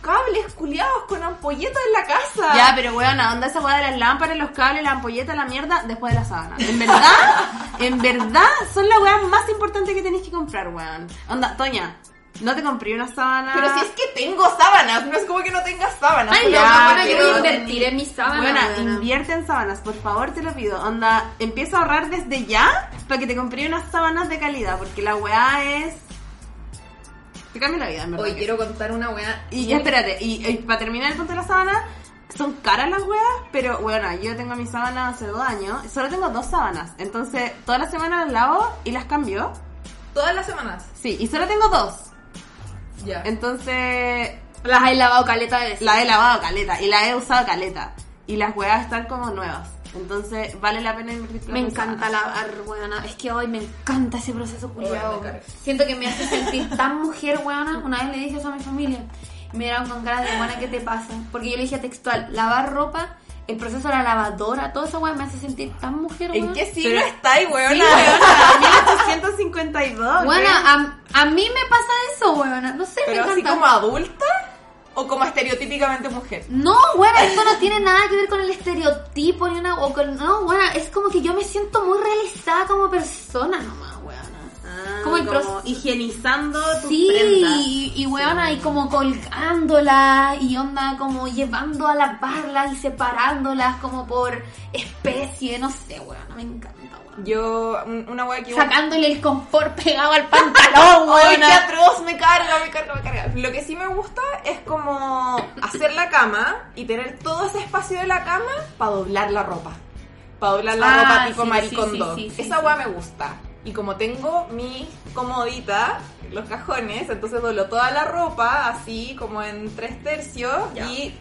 cables culiados con ampolletas en la casa. Ya, pero weona, onda esa weá de las lámparas, los cables, la ampolleta, la mierda, después de la sábana. En verdad, en verdad, son las weas más importantes que tenéis que comprar, weón. Onda, Toña, no te compré una sábana. Pero si es que tengo sábanas, no es como que no tengas sábanas. Ay, no, ahora yo voy a invertir en mis sábanas. Buena, weona. invierte en sábanas, por favor, te lo pido. Onda, empieza a ahorrar desde ya para que te compré unas sábanas de calidad, porque la weá es. Te cambia la vida, en verdad. Hoy quiero contar una weá. Y ya espérate, y, para terminar el punto de la sábana, son caras las weas, pero bueno, yo tengo mis sábanas hace dos años, solo tengo dos sábanas, entonces todas las semanas las lavo y las cambio. Todas las semanas. Sí, y solo tengo dos. Ya. Entonces Las he lavado caleta de veces. la he lavado caleta y la he usado caleta. Y las weas están como nuevas. Entonces vale la pena invertir Me en encanta lavar, weona. Es que hoy me encanta ese proceso culiado. Siento que me hace sentir tan mujer, weona. Una vez le dije eso a mi familia. Me miraron con cara de, buena, ¿qué te pasa? Porque yo le dije textual, lavar ropa, el proceso de la lavadora, todo eso, weón, me hace sentir tan mujer, ¿En weona. qué siglo Pero- estáis, weona? Sí, weona, 1852. Weona, a, a mí me pasa eso, weona. No sé, Pero me así encanta. como adulta o como estereotípicamente mujer. No, bueno, esto no tiene nada que ver con el estereotipo ni una. O con, no, bueno, es como que yo me siento muy realizada como persona nomás, weona. Ah, como el como proceso- higienizando tus Sí, prendas. y, y weona, y como colgándolas, y onda como llevando a lavarlas y separándolas como por especie, no sé, weona, me encanta. Yo, un- una weá que... Sacándole el confort pegado al pantalón, ¡Ay, qué atroz! Me carga, me carga, me carga. Lo que sí me gusta es como hacer la cama y tener todo ese espacio de la cama para doblar la ropa. Para doblar la Ah, ropa tipo sí, maricondo. sí, sí, sí, Esa weá me gusta. Y como tengo mi comodita, los cajones, entonces doblo toda la ropa así como en tres tercios Ya. y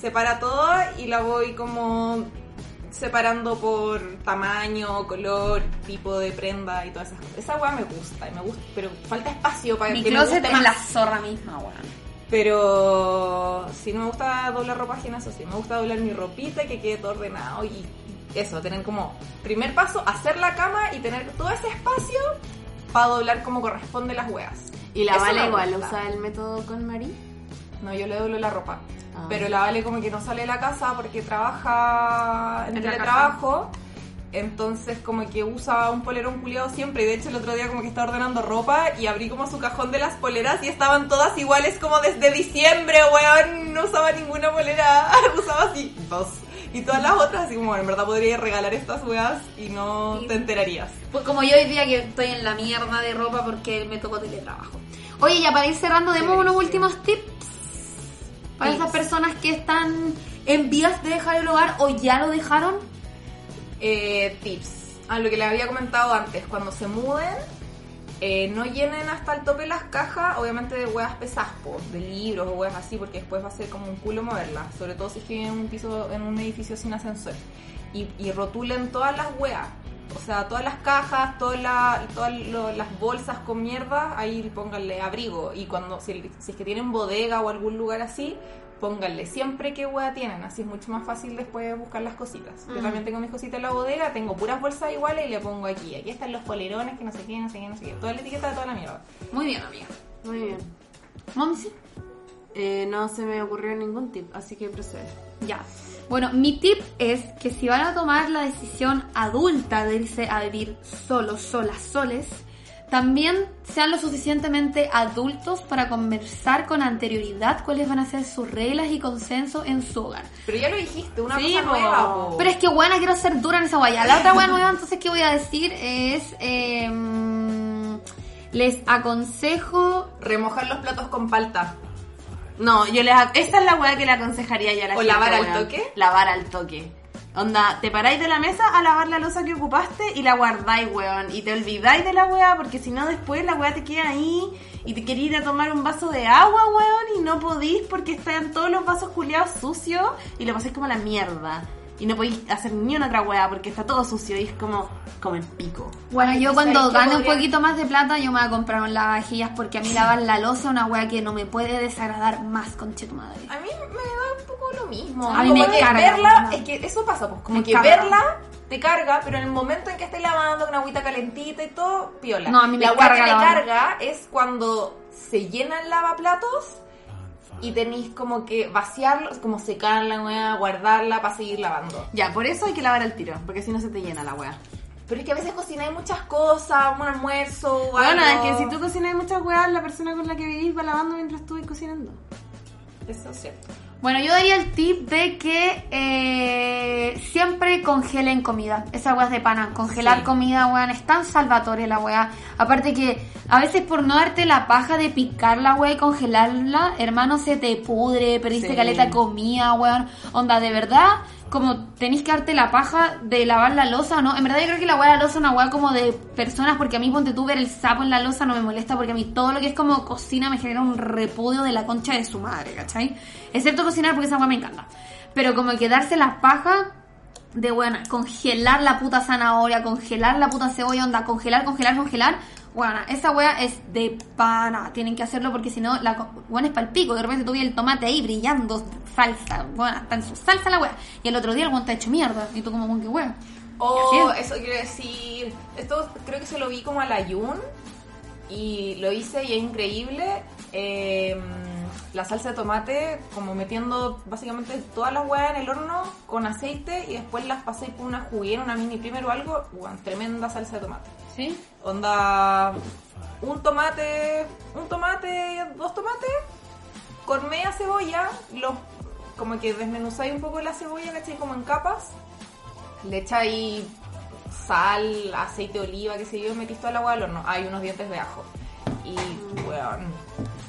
separa todo y la voy como separando por tamaño, color, tipo de prenda y todas esas cosas. Esa weá me gusta, y me gusta, pero falta espacio para Mi que me closet guste es más. la zorra misma, weona. Pero si no me gusta doblar ropa ajena, eso sí, me gusta doblar mi ropita y que quede todo ordenado y eso, tener como primer paso, hacer la cama y tener todo ese espacio para doblar como corresponde las weas. Y la Eso Vale me igual usa el método con Mari. No, yo le doblo la ropa. Ah. Pero la Vale como que no sale de la casa porque trabaja en, teletrabajo. Entonces como que usa un polerón culiado siempre. Y de hecho el otro día como que estaba ordenando ropa y abrí como su cajón de las poleras y estaban todas iguales como desde diciembre, weón. No usaba ninguna polera. usaba así dos. Y todas las otras así como, en verdad podría regalar estas weas y no Sí. te enterarías. Pues como yo hoy día que estoy en la mierda de ropa porque me tocó teletrabajo. Oye, ya para ir cerrando, demos unos últimos tips para esas personas que están en vías de dejar el hogar o ya lo dejaron. Eh, tips. A lo que les había comentado antes, cuando se muden, eh, no llenen hasta el tope las cajas, obviamente de huevas pesadas, de libros o huevas así, porque después va a ser como un culo moverlas, sobre todo si es que viven en un piso, en un edificio sin ascensor. Y, y rotulen todas las huevas, o sea, todas las cajas, todas la- todas lo- las bolsas con mierda, ahí pónganle abrigo. Y cuando, si, si es que tienen bodega o algún lugar así, pónganle siempre qué hueá tienen. Así es mucho más fácil después buscar las cositas. Yo también tengo mis cositas en la bodega, tengo puras bolsas iguales y le pongo aquí. Aquí están los polerones, que no sé qué, no sé qué, no sé qué. Toda la etiqueta de toda la mierda. Muy bien, amiga. Muy bien. Momsi. Eh, no se me ocurrió ningún tip, así que procede. Ya. Bueno, mi tip es que si van a tomar la decisión adulta de irse a vivir solos, solas, soles, también sean lo suficientemente adultos para conversar con anterioridad cuáles van a ser sus reglas y consenso en su hogar. Pero ya lo dijiste, una Sí, cosa po. nueva, po. Pero es que buena, quiero ser dura en esa guaya. La otra guaya nueva, entonces, que voy a decir? Es. em, les aconsejo. Remojar los platos con palta. No, yo les... Esta es la weá que le aconsejaría ya a la ¿O gente, lavar al toque? Lavar al toque. Onda, te paráis de la mesa a lavar la losa que ocupaste y la guardáis, weón. Y te olvidáis de la weá porque si no después la weá te queda ahí y te querés ir a tomar un vaso de agua, weón, y no podís porque están todos los vasos culiados sucios y lo pasáis como la mierda. Y no podéis hacer ni una otra weá porque está todo sucio y es como, como el pico. Bueno, Ay, yo ¿tú cuando gane un poquito más de plata, yo me voy a comprar un lavavajillas porque a mí lavar la loza es una wea que no me puede desagradar más, conche tu madre. A mí me da un poco lo mismo. A mí como me que carga, verla, ¿no? es que eso pasa, pues como Me que carga. verla te carga, pero en el momento en que estés lavando con agüita calentita y todo, piola. No, a mí me la carga que me carga es cuando se llena el lavaplatos y tenéis como que vaciarlo, como secar la weá, guardarla para seguir lavando. Ya, por eso hay que lavar al tiro, porque si no se te llena la weá. Pero es que a veces cocináis muchas cosas, un almuerzo Bueno, algo. es que si tú cocinas muchas weas, la persona con la que vivís va lavando mientras tú vas cocinando. Eso es cierto. Bueno, yo daría el tip de que eh, siempre congelen comida. Esa weá es de pana. Congelar Sí. comida, weón, es tan salvatore la weá. Aparte que a veces por no darte la paja de picar la weá y congelarla, hermano, se te pudre, perdiste Sí. caleta comida, weón. Onda, de verdad, como tenéis que darte la paja de lavar la losa, ¿no? En verdad yo creo que la weá de la losa es una weá como de personas, porque a mí ponte tú ver el sapo en la losa no me molesta, porque a mí todo lo que es como cocina me genera un repudio de la concha de su madre, ¿cachai? Excepto cocinar porque esa weá me encanta. Pero como que darse la paja de buena, congelar la puta zanahoria, congelar la puta cebolla, onda, congelar, congelar, congelar. Bueno, esa wea es de pana. Tienen que hacerlo porque si no, la buena es pa'l pico. De repente tuve el tomate ahí brillando, salsa. Bueno, está en su salsa la wea. Y el otro día el guante hecho mierda. Y tú como, "Bueno, qué wea. Oh, eso quiero decir. Esto creo que se lo vi como a la Yun y lo hice y es increíble. Eh, la salsa de tomate, como metiendo básicamente todas las huevas en el horno con aceite y después las pasé por una juguera, una mini primer o algo. Bueno, tremenda salsa de tomate. Onda, un tomate, un tomate, dos tomates, con media cebolla, los, como que desmenuzáis un poco la cebolla, ¿cachai? Como en capas, le echáis sal, aceite de oliva, qué sé yo, metís toda la agua al horno. Hay unos dientes de ajo. Y, weón,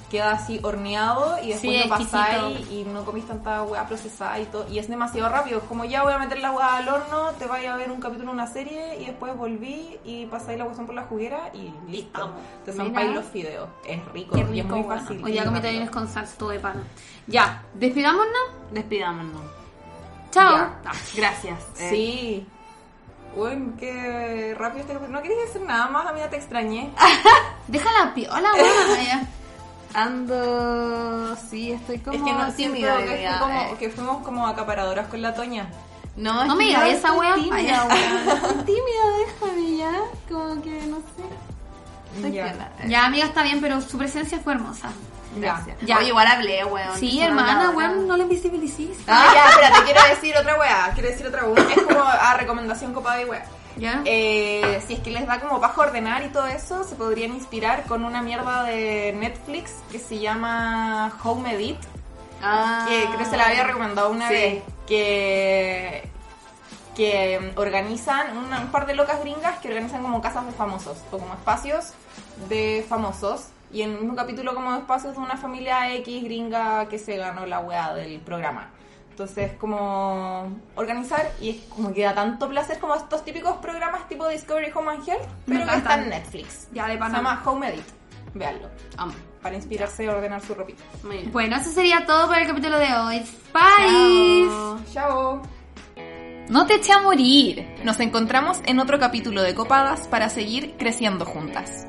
queda así horneado y después Sí, lo pasáis y no comís tanta hueá procesada y todo. Y es demasiado rápido. Es como ya voy a meter la hueá al horno, te vais a ver un capítulo, una serie y después volví y pasáis la cuestión por la juguera y listo. Amo. Te zampáis los fideos. Es rico, y es muy bueno. fácil. Hoy ya comí tallarines con salsa todo de pana. Ya, despidámonos. Despidámonos. Chao. Ya. Ah, gracias. Eh, Sí. Uy, qué rápido este. No querías decir nada más, amiga, te extrañé. Deja la piola, weón. Ando. Sí, estoy como. es que no siento tímida que, fue como, eh. que fuimos como acaparadoras con la Toña. No, es No me que digas esa wea. Tímida. Estoy tímida, déjame ya. Como que no sé. Estoy Ya. Ya, amiga, está bien, pero su presencia fue hermosa. Gracias. Ya. Oye, igual hablé, weón. Sí, hermana, weón, no la invisibilices. Ah, ya, espérate, quiero decir otra wea. Quiero decir otra wea. Es como a recomendación copada y wea. ¿Ya? Eh, si es que les da como bajo ordenar y todo eso, se podrían inspirar con una mierda de Netflix que se llama Home Edit. Ah. que creo que se la había recomendado una Sí. vez, que, que organizan, una- un par de locas gringas que organizan como casas de famosos, o como espacios de famosos, y en un capítulo como espacios de una familia X gringa que se ganó la weá del programa. Entonces, como organizar, y es como que da tanto placer como estos típicos programas tipo Discovery Home and Health, pero que está encantan. en Netflix. Ya, de Se llama Home Edit. Veanlo. Amo. Para inspirarse a ordenar su ropita. Muy bien. Bueno, eso sería todo para el capítulo de hoy. Bye. Chao. Chao. No te eché a morir. Nos encontramos en otro capítulo de Copadas para seguir creciendo juntas.